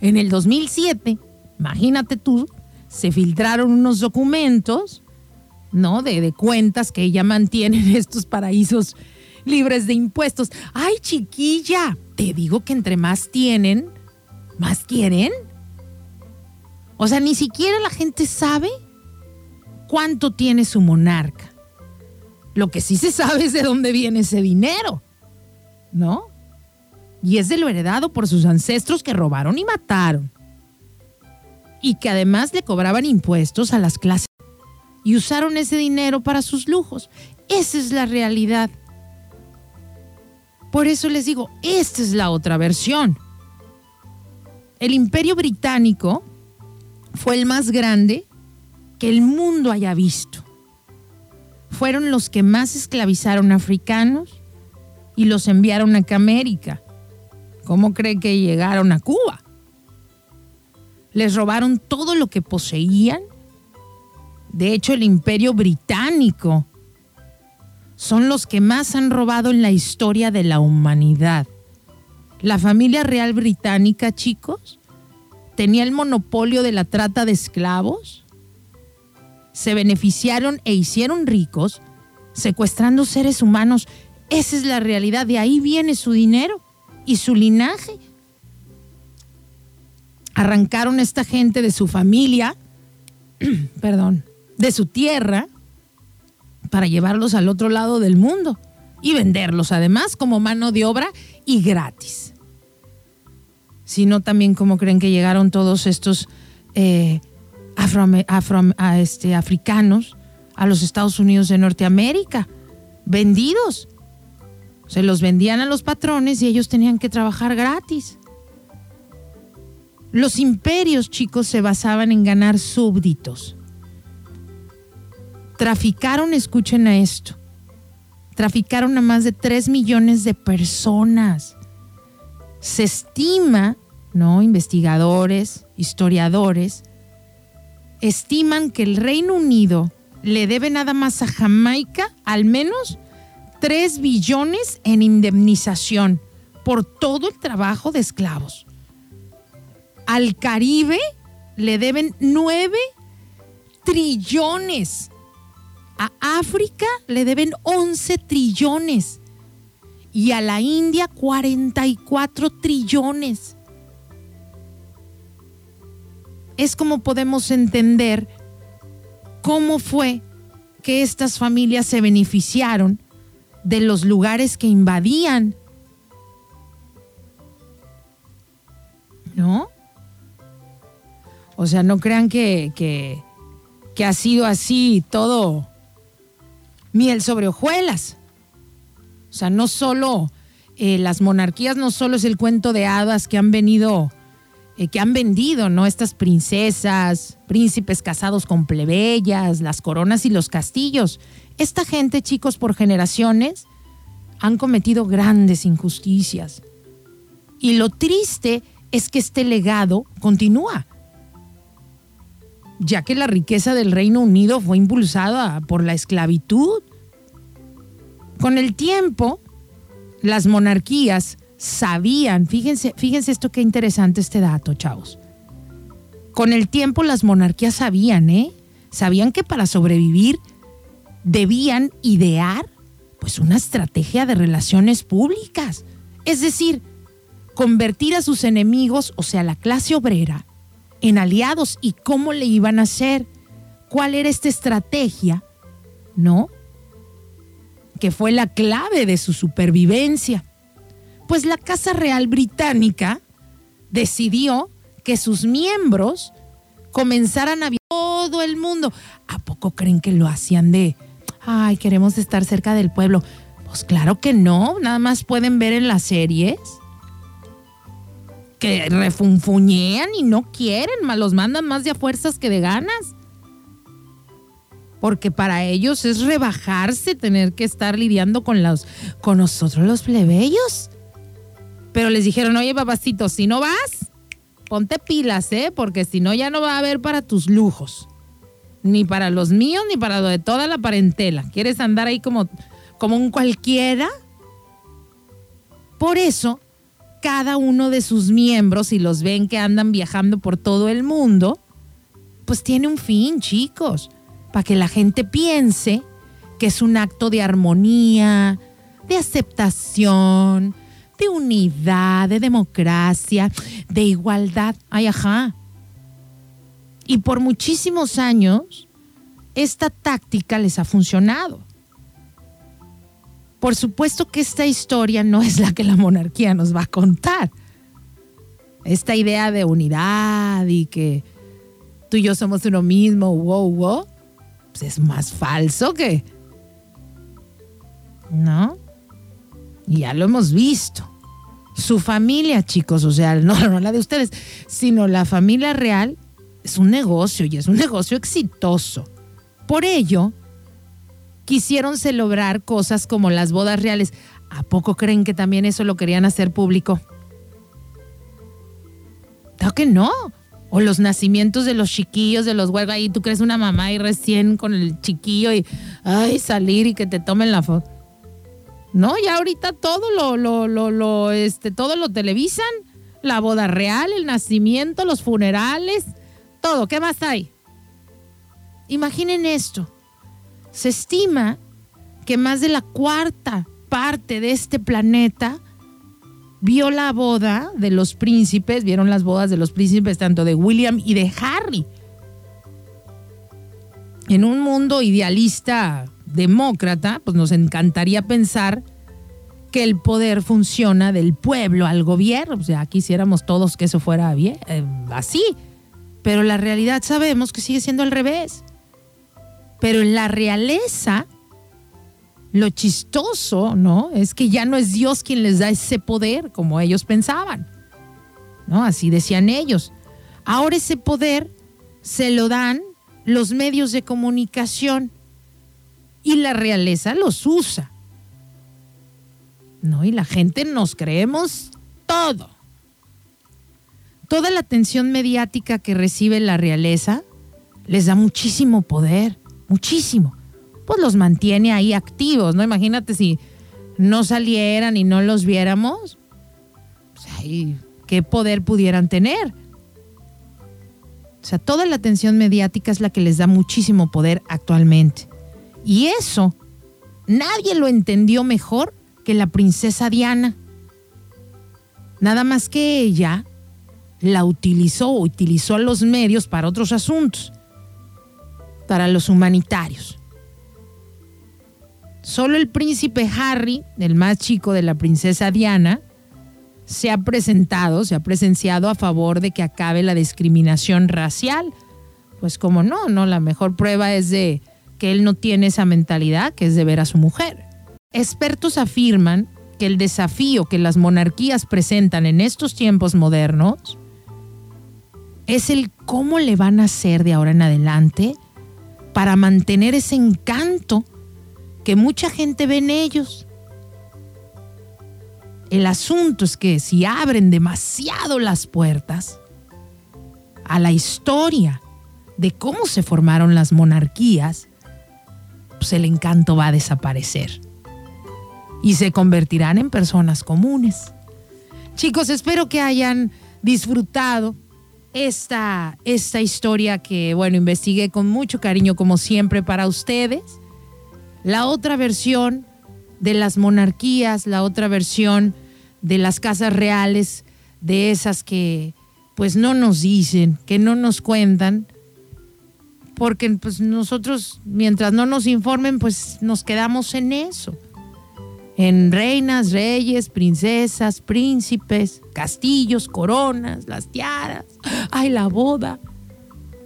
En el 2007, imagínate tú, se filtraron unos documentos, ¿no? De, de cuentas que ella mantiene en estos paraísos libres de impuestos. Ay, chiquilla, te digo que entre más tienen, más quieren. O sea, ni siquiera la gente sabe cuánto tiene su monarca. Lo que sí se sabe es de dónde viene ese dinero, ¿no? Y es de lo heredado por sus ancestros que robaron y mataron. Y que además le cobraban impuestos a las clases. Y usaron ese dinero para sus lujos. Esa es la realidad. Por eso les digo, esta es la otra versión. El imperio británico fue el más grande que el mundo haya visto. Fueron los que más esclavizaron africanos y los enviaron a América. ¿Cómo cree que llegaron a Cuba? Les robaron todo lo que poseían. De hecho, el imperio británico son los que más han robado en la historia de la humanidad. La familia real británica, chicos, tenía el monopolio de la trata de esclavos. Se beneficiaron e hicieron ricos secuestrando seres humanos. Esa es la realidad. De ahí viene su dinero y su linaje. Arrancaron esta gente de su familia, *clears throat* perdón, de su tierra, para llevarlos al otro lado del mundo y venderlos además como mano de obra y gratis. Sino también como creen que llegaron todos estos eh, este, africanos a los Estados Unidos de Norteamérica, vendidos se los vendían a los patrones y ellos tenían que trabajar gratis. Los imperios, chicos, se basaban en ganar súbditos. Traficaron, escuchen a esto, traficaron a más de 3 millones de personas. Se estima, ¿no? Investigadores, historiadores, estiman que el Reino Unido le debe nada más a Jamaica al menos 3 billones en indemnización por todo el trabajo de esclavos. Al Caribe le deben 9 trillones. A África le deben 11 trillones. Y a la India 44 trillones. Es como podemos entender cómo fue que estas familias se beneficiaron de los lugares que invadían. ¿No? O sea, no crean que, que, ha sido así todo miel sobre hojuelas. O sea, no solo eh, las monarquías, no solo es el cuento de hadas que han venido, eh, que han vendido, ¿no? Estas princesas, príncipes casados con plebeyas, las coronas y los castillos. Esta gente, chicos, por generaciones, han cometido grandes injusticias. Y lo triste es que este legado continúa, ya que la riqueza del Reino Unido fue impulsada por la esclavitud. Con el tiempo, las monarquías sabían, fíjense, fíjense esto qué interesante este dato, chavos. Con el tiempo las monarquías sabían, ¿eh? Sabían que para sobrevivir debían idear pues una estrategia de relaciones públicas. Es decir, convertir a sus enemigos, o sea, la clase obrera, en aliados y cómo le iban a hacer, cuál era esta estrategia, ¿no? Que fue la clave de su supervivencia. Pues la Casa Real Británica decidió que sus miembros comenzaran a todo el mundo. ¿A poco creen que lo hacían de ay, queremos estar cerca del pueblo. Pues claro que no, nada más pueden ver en las series que refunfuñean y no quieren, los mandan más de a fuerzas que de ganas. Porque para ellos es rebajarse tener que estar lidiando con los con nosotros los plebeyos. Pero les dijeron, oye, papacito, si no vas, ponte pilas, ¿eh? Porque si no, ya no va a haber para tus lujos ni para los míos, ni para lo de toda la parentela. ¿Quieres andar ahí como, como un cualquiera? Por eso, cada uno de sus miembros, si los ven que andan viajando por todo el mundo, pues tiene un fin, chicos, para que la gente piense que es un acto de armonía, de aceptación, de unidad, de democracia, de igualdad. Ay, ajá. Y por muchísimos años, esta táctica les ha funcionado. Por supuesto que esta historia no es la que la monarquía nos va a contar. Esta idea de unidad y que tú y yo somos uno mismo, wow, wow, pues es más falso que... ¿No? Ya lo hemos visto. Su familia, chicos, o sea, no, *laughs* no la de ustedes, sino la familia real es un negocio y es un negocio exitoso. Por ello, quisieron celebrar cosas como las bodas reales. ¿A poco creen que también eso lo querían hacer público? Claro que no. O los nacimientos de los chiquillos, de los huelgas, ahí tú crees una mamá y recién con el chiquillo y ay, salir y que te tomen la foto. No, ya ahorita todo lo, lo, lo, este, todo lo televisan. La boda real, el nacimiento, los funerales, todo. ¿Qué más hay? Imaginen esto. Se estima que más de la cuarta parte de este planeta vio la boda de los príncipes, vieron las bodas de los príncipes tanto de William y de Harry. En un mundo idealista demócrata, pues nos encantaría pensar que el poder funciona del pueblo al gobierno. O sea, quisiéramos todos que eso fuera bien, eh, así. Pero la realidad sabemos que sigue siendo al revés. Pero en la realeza, lo chistoso, ¿no? Es que ya no es Dios quien les da ese poder como ellos pensaban. ¿No? Así decían ellos. Ahora ese poder se lo dan los medios de comunicación y la realeza los usa. ¿No? Y la gente nos creemos todo. Toda la atención mediática que recibe la realeza les da muchísimo poder, muchísimo. Pues los mantiene ahí activos, ¿no? Imagínate si no salieran y no los viéramos, pues, ¿qué poder pudieran tener? O sea, toda la atención mediática es la que les da muchísimo poder actualmente. Y eso nadie lo entendió mejor que la princesa Diana. Nada más que ella la utilizó, utilizó los medios para otros asuntos, para los humanitarios. Solo el príncipe Harry, el más chico de la princesa Diana, se ha presentado, se ha presenciado a favor de que acabe la discriminación racial. Pues como no, no, la mejor prueba es de que él no tiene esa mentalidad, que es de ver a su mujer. Expertos afirman que el desafío que las monarquías presentan en estos tiempos modernos es el cómo le van a hacer de ahora en adelante para mantener ese encanto que mucha gente ve en ellos. El asunto es que si abren demasiado las puertas a la historia de cómo se formaron las monarquías, pues el encanto va a desaparecer y se convertirán en personas comunes. Chicos, espero que hayan disfrutado esta, esta historia que, bueno, investigué con mucho cariño como siempre para ustedes. La otra versión de las monarquías, la otra versión de las casas reales, de esas que pues no nos dicen, que no nos cuentan, porque pues nosotros mientras no nos informen pues nos quedamos en eso, en reinas, reyes, princesas, príncipes, castillos, coronas, las tiaras, ay la boda,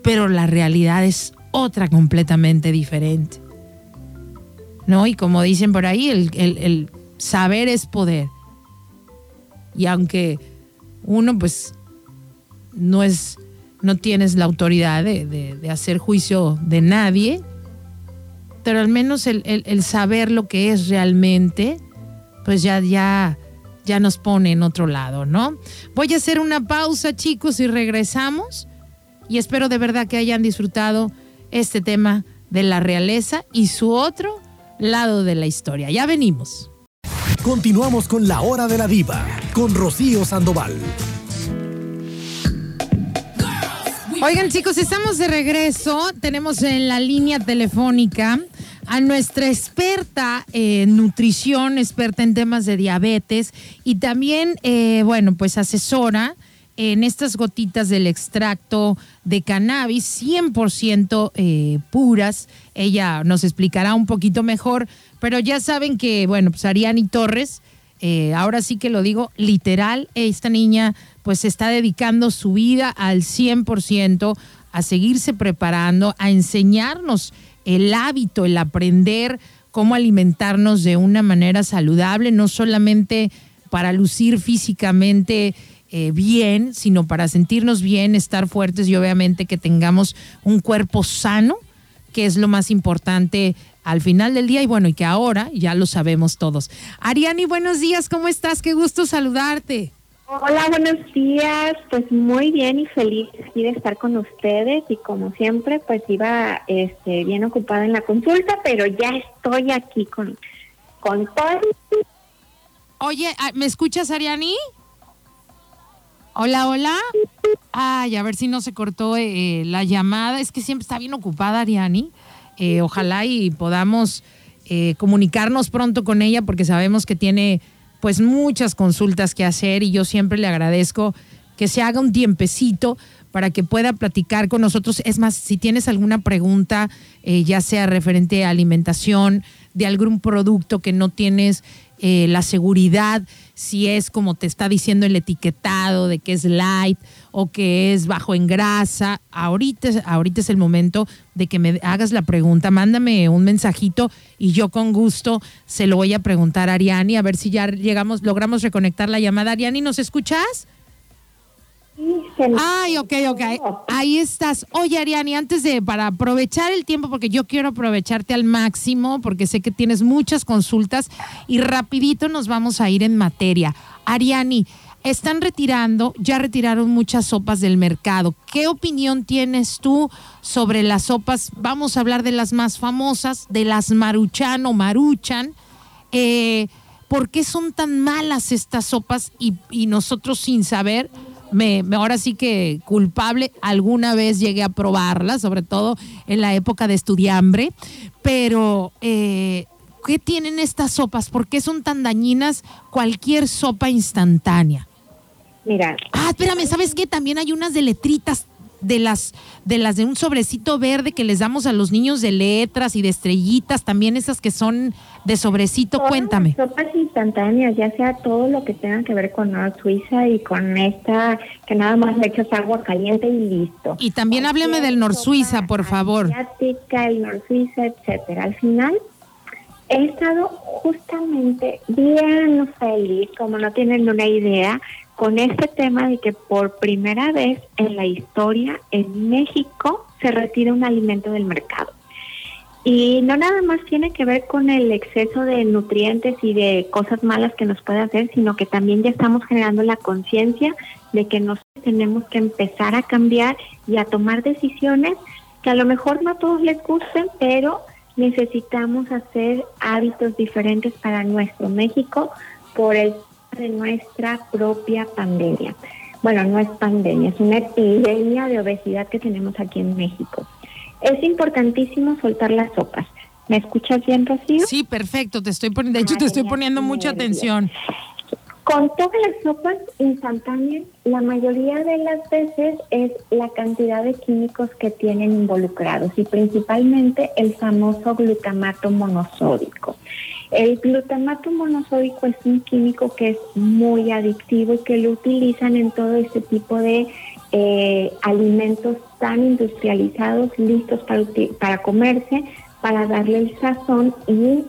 pero la realidad es otra completamente diferente. ¿No? Y como dicen por ahí, el, el saber es poder. Y aunque uno pues no es no tienes la autoridad de, hacer juicio de nadie, pero al menos el, saber lo que es realmente, pues ya, ya, ya nos pone en otro lado, ¿no? Voy a hacer una pausa, chicos, y regresamos. Y espero de verdad que hayan disfrutado este tema de la realeza y su otro lado de la historia. Ya venimos. Continuamos con la hora de la diva, con Rocío Sandoval. Oigan chicos, estamos de regreso. Tenemos en la línea telefónica a nuestra experta en nutrición, experta en temas de diabetes y también, eh, bueno, pues asesora en estas gotitas del extracto de cannabis 100% eh, puras. Ella nos explicará un poquito mejor, pero ya saben que, bueno, pues Ariani Torres, eh, ahora sí que lo digo literal, esta niña pues está dedicando su vida al 100% a seguirse preparando, a enseñarnos el hábito, el aprender cómo alimentarnos de una manera saludable, no solamente para lucir físicamente eh, bien, sino para sentirnos bien, estar fuertes y obviamente que tengamos un cuerpo sano, que es lo más importante al final del día y bueno, y que ahora ya lo sabemos todos. Ariani, buenos días, ¿cómo estás? Qué gusto saludarte. Hola, buenos días. Pues muy bien y feliz de estar con ustedes y como siempre, pues iba este, bien ocupada en la consulta, pero ya estoy aquí con, con todo. Oye, ah, ¿me escuchas, Ariani? Hola, hola. Ay, a ver si no se cortó eh, la llamada. Es que siempre está bien ocupada Ariani. Eh, ojalá y podamos eh, comunicarnos pronto con ella porque sabemos que tiene pues muchas consultas que hacer y yo siempre le agradezco que se haga un tiempecito para que pueda platicar con nosotros. Es más, si tienes alguna pregunta, ya sea referente a alimentación, de algún producto que no tienes eh, la seguridad, si es como te está diciendo el etiquetado de que es light o que es bajo en grasa. Ahorita, ahorita es el momento de que me hagas la pregunta. Mándame un mensajito y yo con gusto se lo voy a preguntar a Ariani a ver si ya llegamos, logramos reconectar la llamada. Ariani, ¿nos escuchas? Ay, ok, ok. Ahí estás. Oye, Ariani, antes de, para aprovechar el tiempo, porque yo quiero aprovecharte al máximo, porque sé que tienes muchas consultas y rapidito nos vamos a ir en materia. Ariani, están retirando, ya retiraron muchas sopas del mercado. ¿Qué opinión tienes tú sobre las sopas? Vamos a hablar de las más famosas, de las Maruchan o Maruchan. Eh, ¿Por qué son tan malas estas sopas y, y nosotros sin saber? Me, ahora sí que culpable, alguna vez llegué a probarla, sobre todo en la época de estudiambre, pero eh, ¿qué tienen estas sopas? ¿Por qué son tan dañinas cualquier sopa instantánea? Mira. Ah, espérame, ¿sabes qué? También hay unas de letritas de las de las de un sobrecito verde que les damos a los niños de letras y de estrellitas, también esas que son de sobrecito, cuéntame. sopas instantáneas, ya sea todo lo que tenga que ver con Nor Suiza y con esta que nada más le echas agua caliente y listo. Y también hábleme del Nor Suiza, por favor. el Nor Suiza, etcétera. Al final he estado justamente bien feliz, como no tienen una idea, con este tema de que por primera vez en la historia en México se retira un alimento del mercado. Y no nada más tiene que ver con el exceso de nutrientes y de cosas malas que nos puede hacer, sino que también ya estamos generando la conciencia de que nos tenemos que empezar a cambiar y a tomar decisiones que a lo mejor no a todos les gusten, pero necesitamos hacer hábitos diferentes para nuestro México por el de nuestra propia pandemia. Bueno, no es pandemia, es una epidemia de obesidad que tenemos aquí en México. Es importantísimo soltar las sopas. ¿Me escuchas bien, Rocío? Sí, perfecto. Te estoy poniendo, de hecho, te estoy poniendo mucha atención. Con todas las sopas instantáneas, la mayoría de las veces es la cantidad de químicos que tienen involucrados y principalmente el famoso glutamato monosódico. El glutamato monosódico es un químico que es muy adictivo y que lo utilizan en todo este tipo de eh, alimentos tan industrializados, listos para, para comerse, para darle el sazón y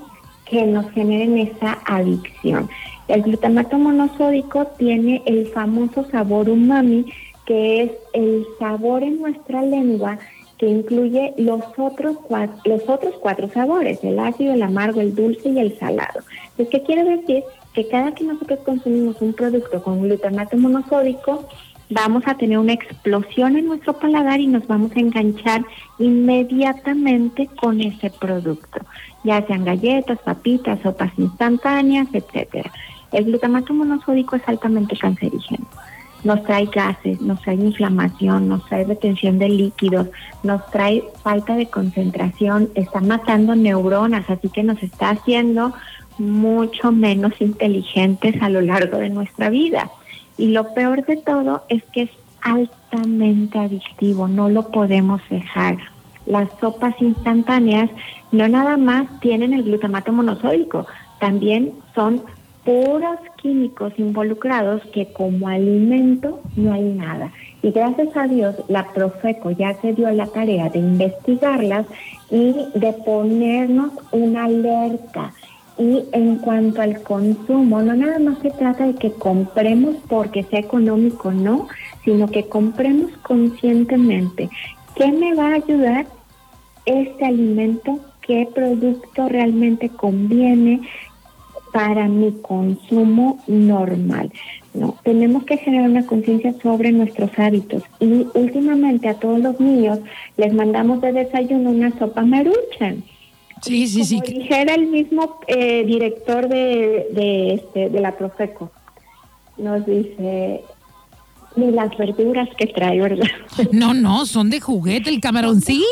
que nos generen esa adicción. El glutamato monosódico tiene el famoso sabor umami, que es el sabor en nuestra lengua que incluye los otros, cuatro, los otros cuatro sabores, el ácido, el amargo, el dulce y el salado. Entonces, ¿qué quiere decir? Que cada que nosotros consumimos un producto con glutamato monosódico, vamos a tener una explosión en nuestro paladar y nos vamos a enganchar inmediatamente con ese producto, ya sean galletas, papitas, sopas instantáneas, etcétera. El glutamato monosódico es altamente cancerígeno nos trae gases, nos trae inflamación, nos trae retención de líquidos, nos trae falta de concentración, está matando neuronas, así que nos está haciendo mucho menos inteligentes a lo largo de nuestra vida. Y lo peor de todo es que es altamente adictivo, no lo podemos dejar. Las sopas instantáneas no nada más tienen el glutamato monosódico, también son puros químicos involucrados que como alimento no hay nada. Y gracias a Dios la Profeco ya se dio la tarea de investigarlas y de ponernos una alerta. Y en cuanto al consumo, no nada más se trata de que compremos porque sea económico, no, sino que compremos conscientemente. ¿Qué me va a ayudar este alimento? ¿Qué producto realmente conviene? para mi consumo normal. No, tenemos que generar una conciencia sobre nuestros hábitos y últimamente a todos los niños les mandamos de desayuno una sopa maruchan. Sí, sí, sí. dijera el mismo eh, director de, de, este, de la Profeco, nos dice, ni las verduras que trae, ¿verdad? *laughs* No, no, son de juguete, el camaroncito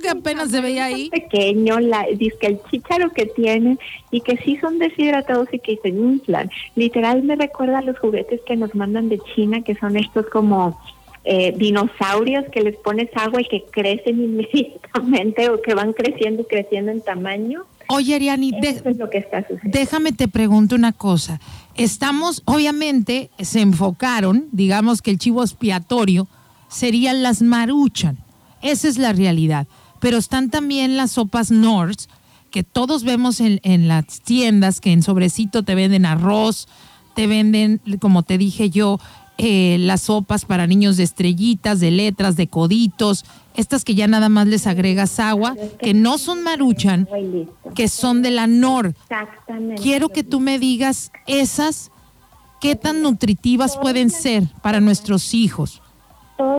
que apenas se veía ahí. Pequeño, la, dice que el chícharo que tiene y que sí son deshidratados y que se inflan. Literal me recuerda a los juguetes que nos mandan de China, que son estos como eh, dinosaurios que les pones agua y que crecen inmediatamente o que van creciendo y creciendo en tamaño. Oye, Ariani, lo que está déjame te pregunto una cosa. Estamos, obviamente, se enfocaron, digamos que el chivo expiatorio serían las maruchan. Esa es la realidad. Pero están también las sopas North, que todos vemos en, en las tiendas, que en sobrecito te venden arroz, te venden, como te dije yo, eh, las sopas para niños de estrellitas, de letras, de coditos, estas que ya nada más les agregas agua, que no son maruchan, que son de la NOR. Quiero que tú me digas esas, qué tan nutritivas pueden ser para nuestros hijos. Todo,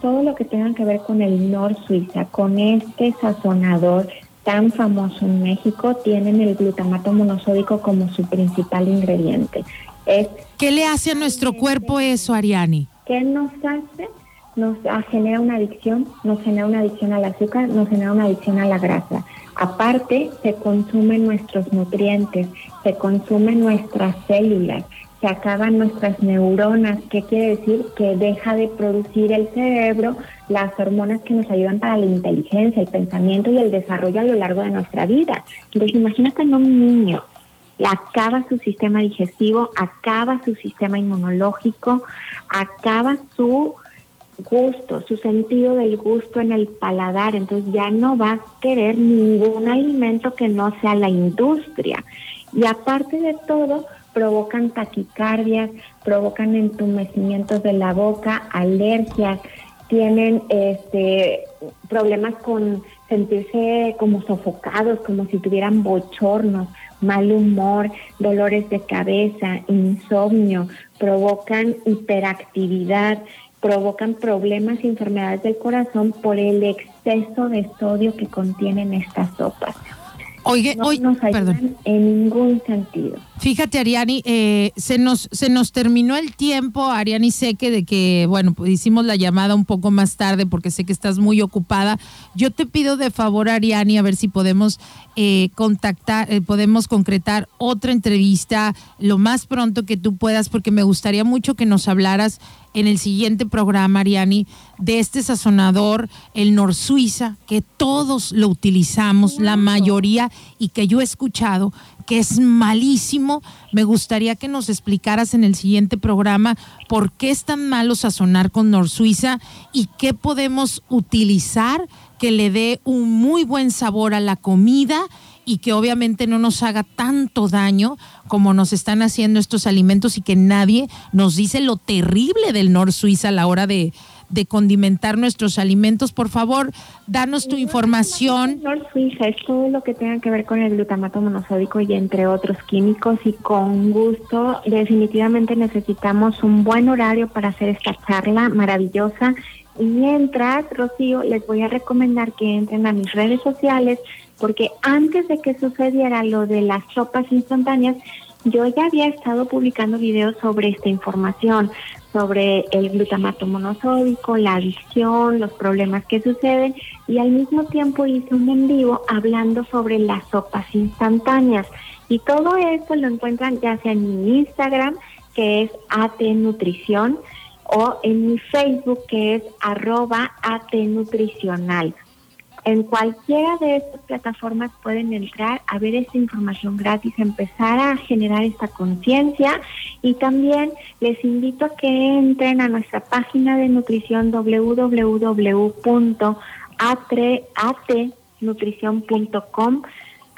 todo lo que tenga que ver con el NOR Suiza, con este sazonador tan famoso en México, tienen el glutamato monosódico como su principal ingrediente. ¿Qué le hace a nuestro cuerpo eso, Ariani? ¿Qué nos hace? Nos ah, genera una adicción, nos genera una adicción al azúcar, nos genera una adicción a la grasa. Aparte, se consumen nuestros nutrientes, se consumen nuestras células, se acaban nuestras neuronas. ¿Qué quiere decir? Que deja de producir el cerebro las hormonas que nos ayudan para la inteligencia, el pensamiento y el desarrollo a lo largo de nuestra vida. Entonces, imagínate en un niño acaba su sistema digestivo, acaba su sistema inmunológico, acaba su gusto, su sentido del gusto en el paladar, entonces ya no va a querer ningún alimento que no sea la industria. Y aparte de todo, provocan taquicardias, provocan entumecimientos de la boca, alergias, tienen este problemas con sentirse como sofocados, como si tuvieran bochornos mal humor, dolores de cabeza, insomnio, provocan hiperactividad, provocan problemas y enfermedades del corazón por el exceso de sodio que contienen estas sopas. Oye, no nos perdón. en ningún sentido. Fíjate, Ariani, eh, se, nos, se nos terminó el tiempo, Ariani, sé que de que, bueno, pues hicimos la llamada un poco más tarde porque sé que estás muy ocupada. Yo te pido de favor, Ariani, a ver si podemos eh, contactar, eh, podemos concretar otra entrevista lo más pronto que tú puedas, porque me gustaría mucho que nos hablaras en el siguiente programa, Ariani, de este sazonador, el Nor Suiza, que todos lo utilizamos, la mayoría, y que yo he escuchado que es malísimo. Me gustaría que nos explicaras en el siguiente programa por qué es tan malo sazonar con Nor Suiza y qué podemos utilizar que le dé un muy buen sabor a la comida y que obviamente no nos haga tanto daño como nos están haciendo estos alimentos y que nadie nos dice lo terrible del Nor Suiza a la hora de, condimentar nuestros alimentos. Por favor, danos tu información. Nor Suiza es todo lo que tenga que ver con el glutamato monosódico y entre otros químicos y con gusto definitivamente necesitamos un buen horario para hacer esta charla maravillosa. Y mientras, Rocío, les voy a recomendar que entren a mis redes sociales porque antes de que sucediera lo de las sopas instantáneas, yo ya había estado publicando videos sobre esta información, sobre el glutamato monosódico, la adicción, los problemas que suceden y al mismo tiempo hice un en vivo hablando sobre las sopas instantáneas. Y todo esto lo encuentran ya sea en mi Instagram, que es AT Nutrición, o en mi Facebook, que es arroba AT Nutricional. En cualquiera de estas plataformas pueden entrar a ver esta información gratis, empezar a generar esta conciencia. Y también les invito a que entren a nuestra página de nutrición www.atnutrición.com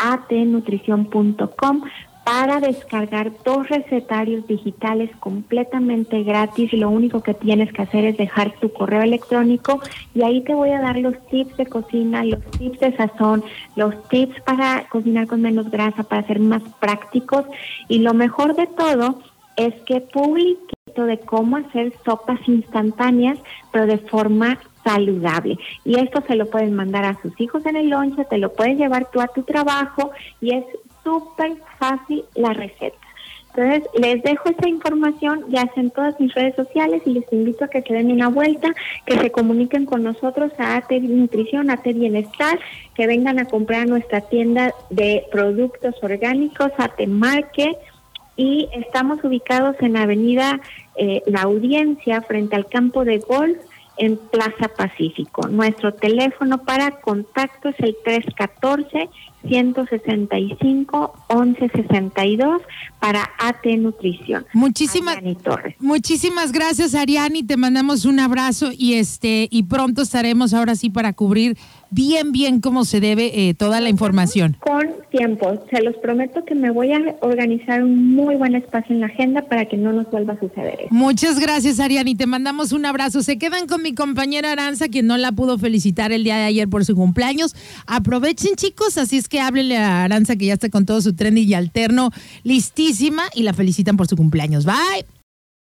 atnutrición.com para descargar dos recetarios digitales completamente gratis. Lo único que tienes que hacer es dejar tu correo electrónico y ahí te voy a dar los tips de cocina, los tips de sazón, los tips para cocinar con menos grasa, para ser más prácticos y lo mejor de todo es que publique de cómo hacer sopas instantáneas, pero de forma saludable. Y esto se lo pueden mandar a sus hijos en el lonche, te lo puedes llevar tú a tu trabajo y es súper fácil la receta. Entonces, les dejo esta información ya en todas mis redes sociales y les invito a que se den una vuelta, que se comuniquen con nosotros a AT Nutrición, AT Bienestar, que vengan a comprar nuestra tienda de productos orgánicos, AT Market, y estamos ubicados en Avenida eh, La Audiencia, frente al campo de golf, en Plaza Pacífico. Nuestro teléfono para contacto es el 314 165 1162 para AT Nutrición. Muchísimas Muchísimas gracias Ariani, te mandamos un abrazo y este y pronto estaremos ahora sí para cubrir bien bien cómo se debe eh, toda la información. Con tiempo, se los prometo que me voy a organizar un muy buen espacio en la agenda para que no nos vuelva a suceder. Eso. Muchas gracias Ariani, te mandamos un abrazo. Se quedan con mi compañera Aranza quien no la pudo felicitar el día de ayer por su cumpleaños. Aprovechen chicos, así es que háblenle a Aranza que ya está con todo su trendy y alterno listísima y la felicitan por su cumpleaños. Bye.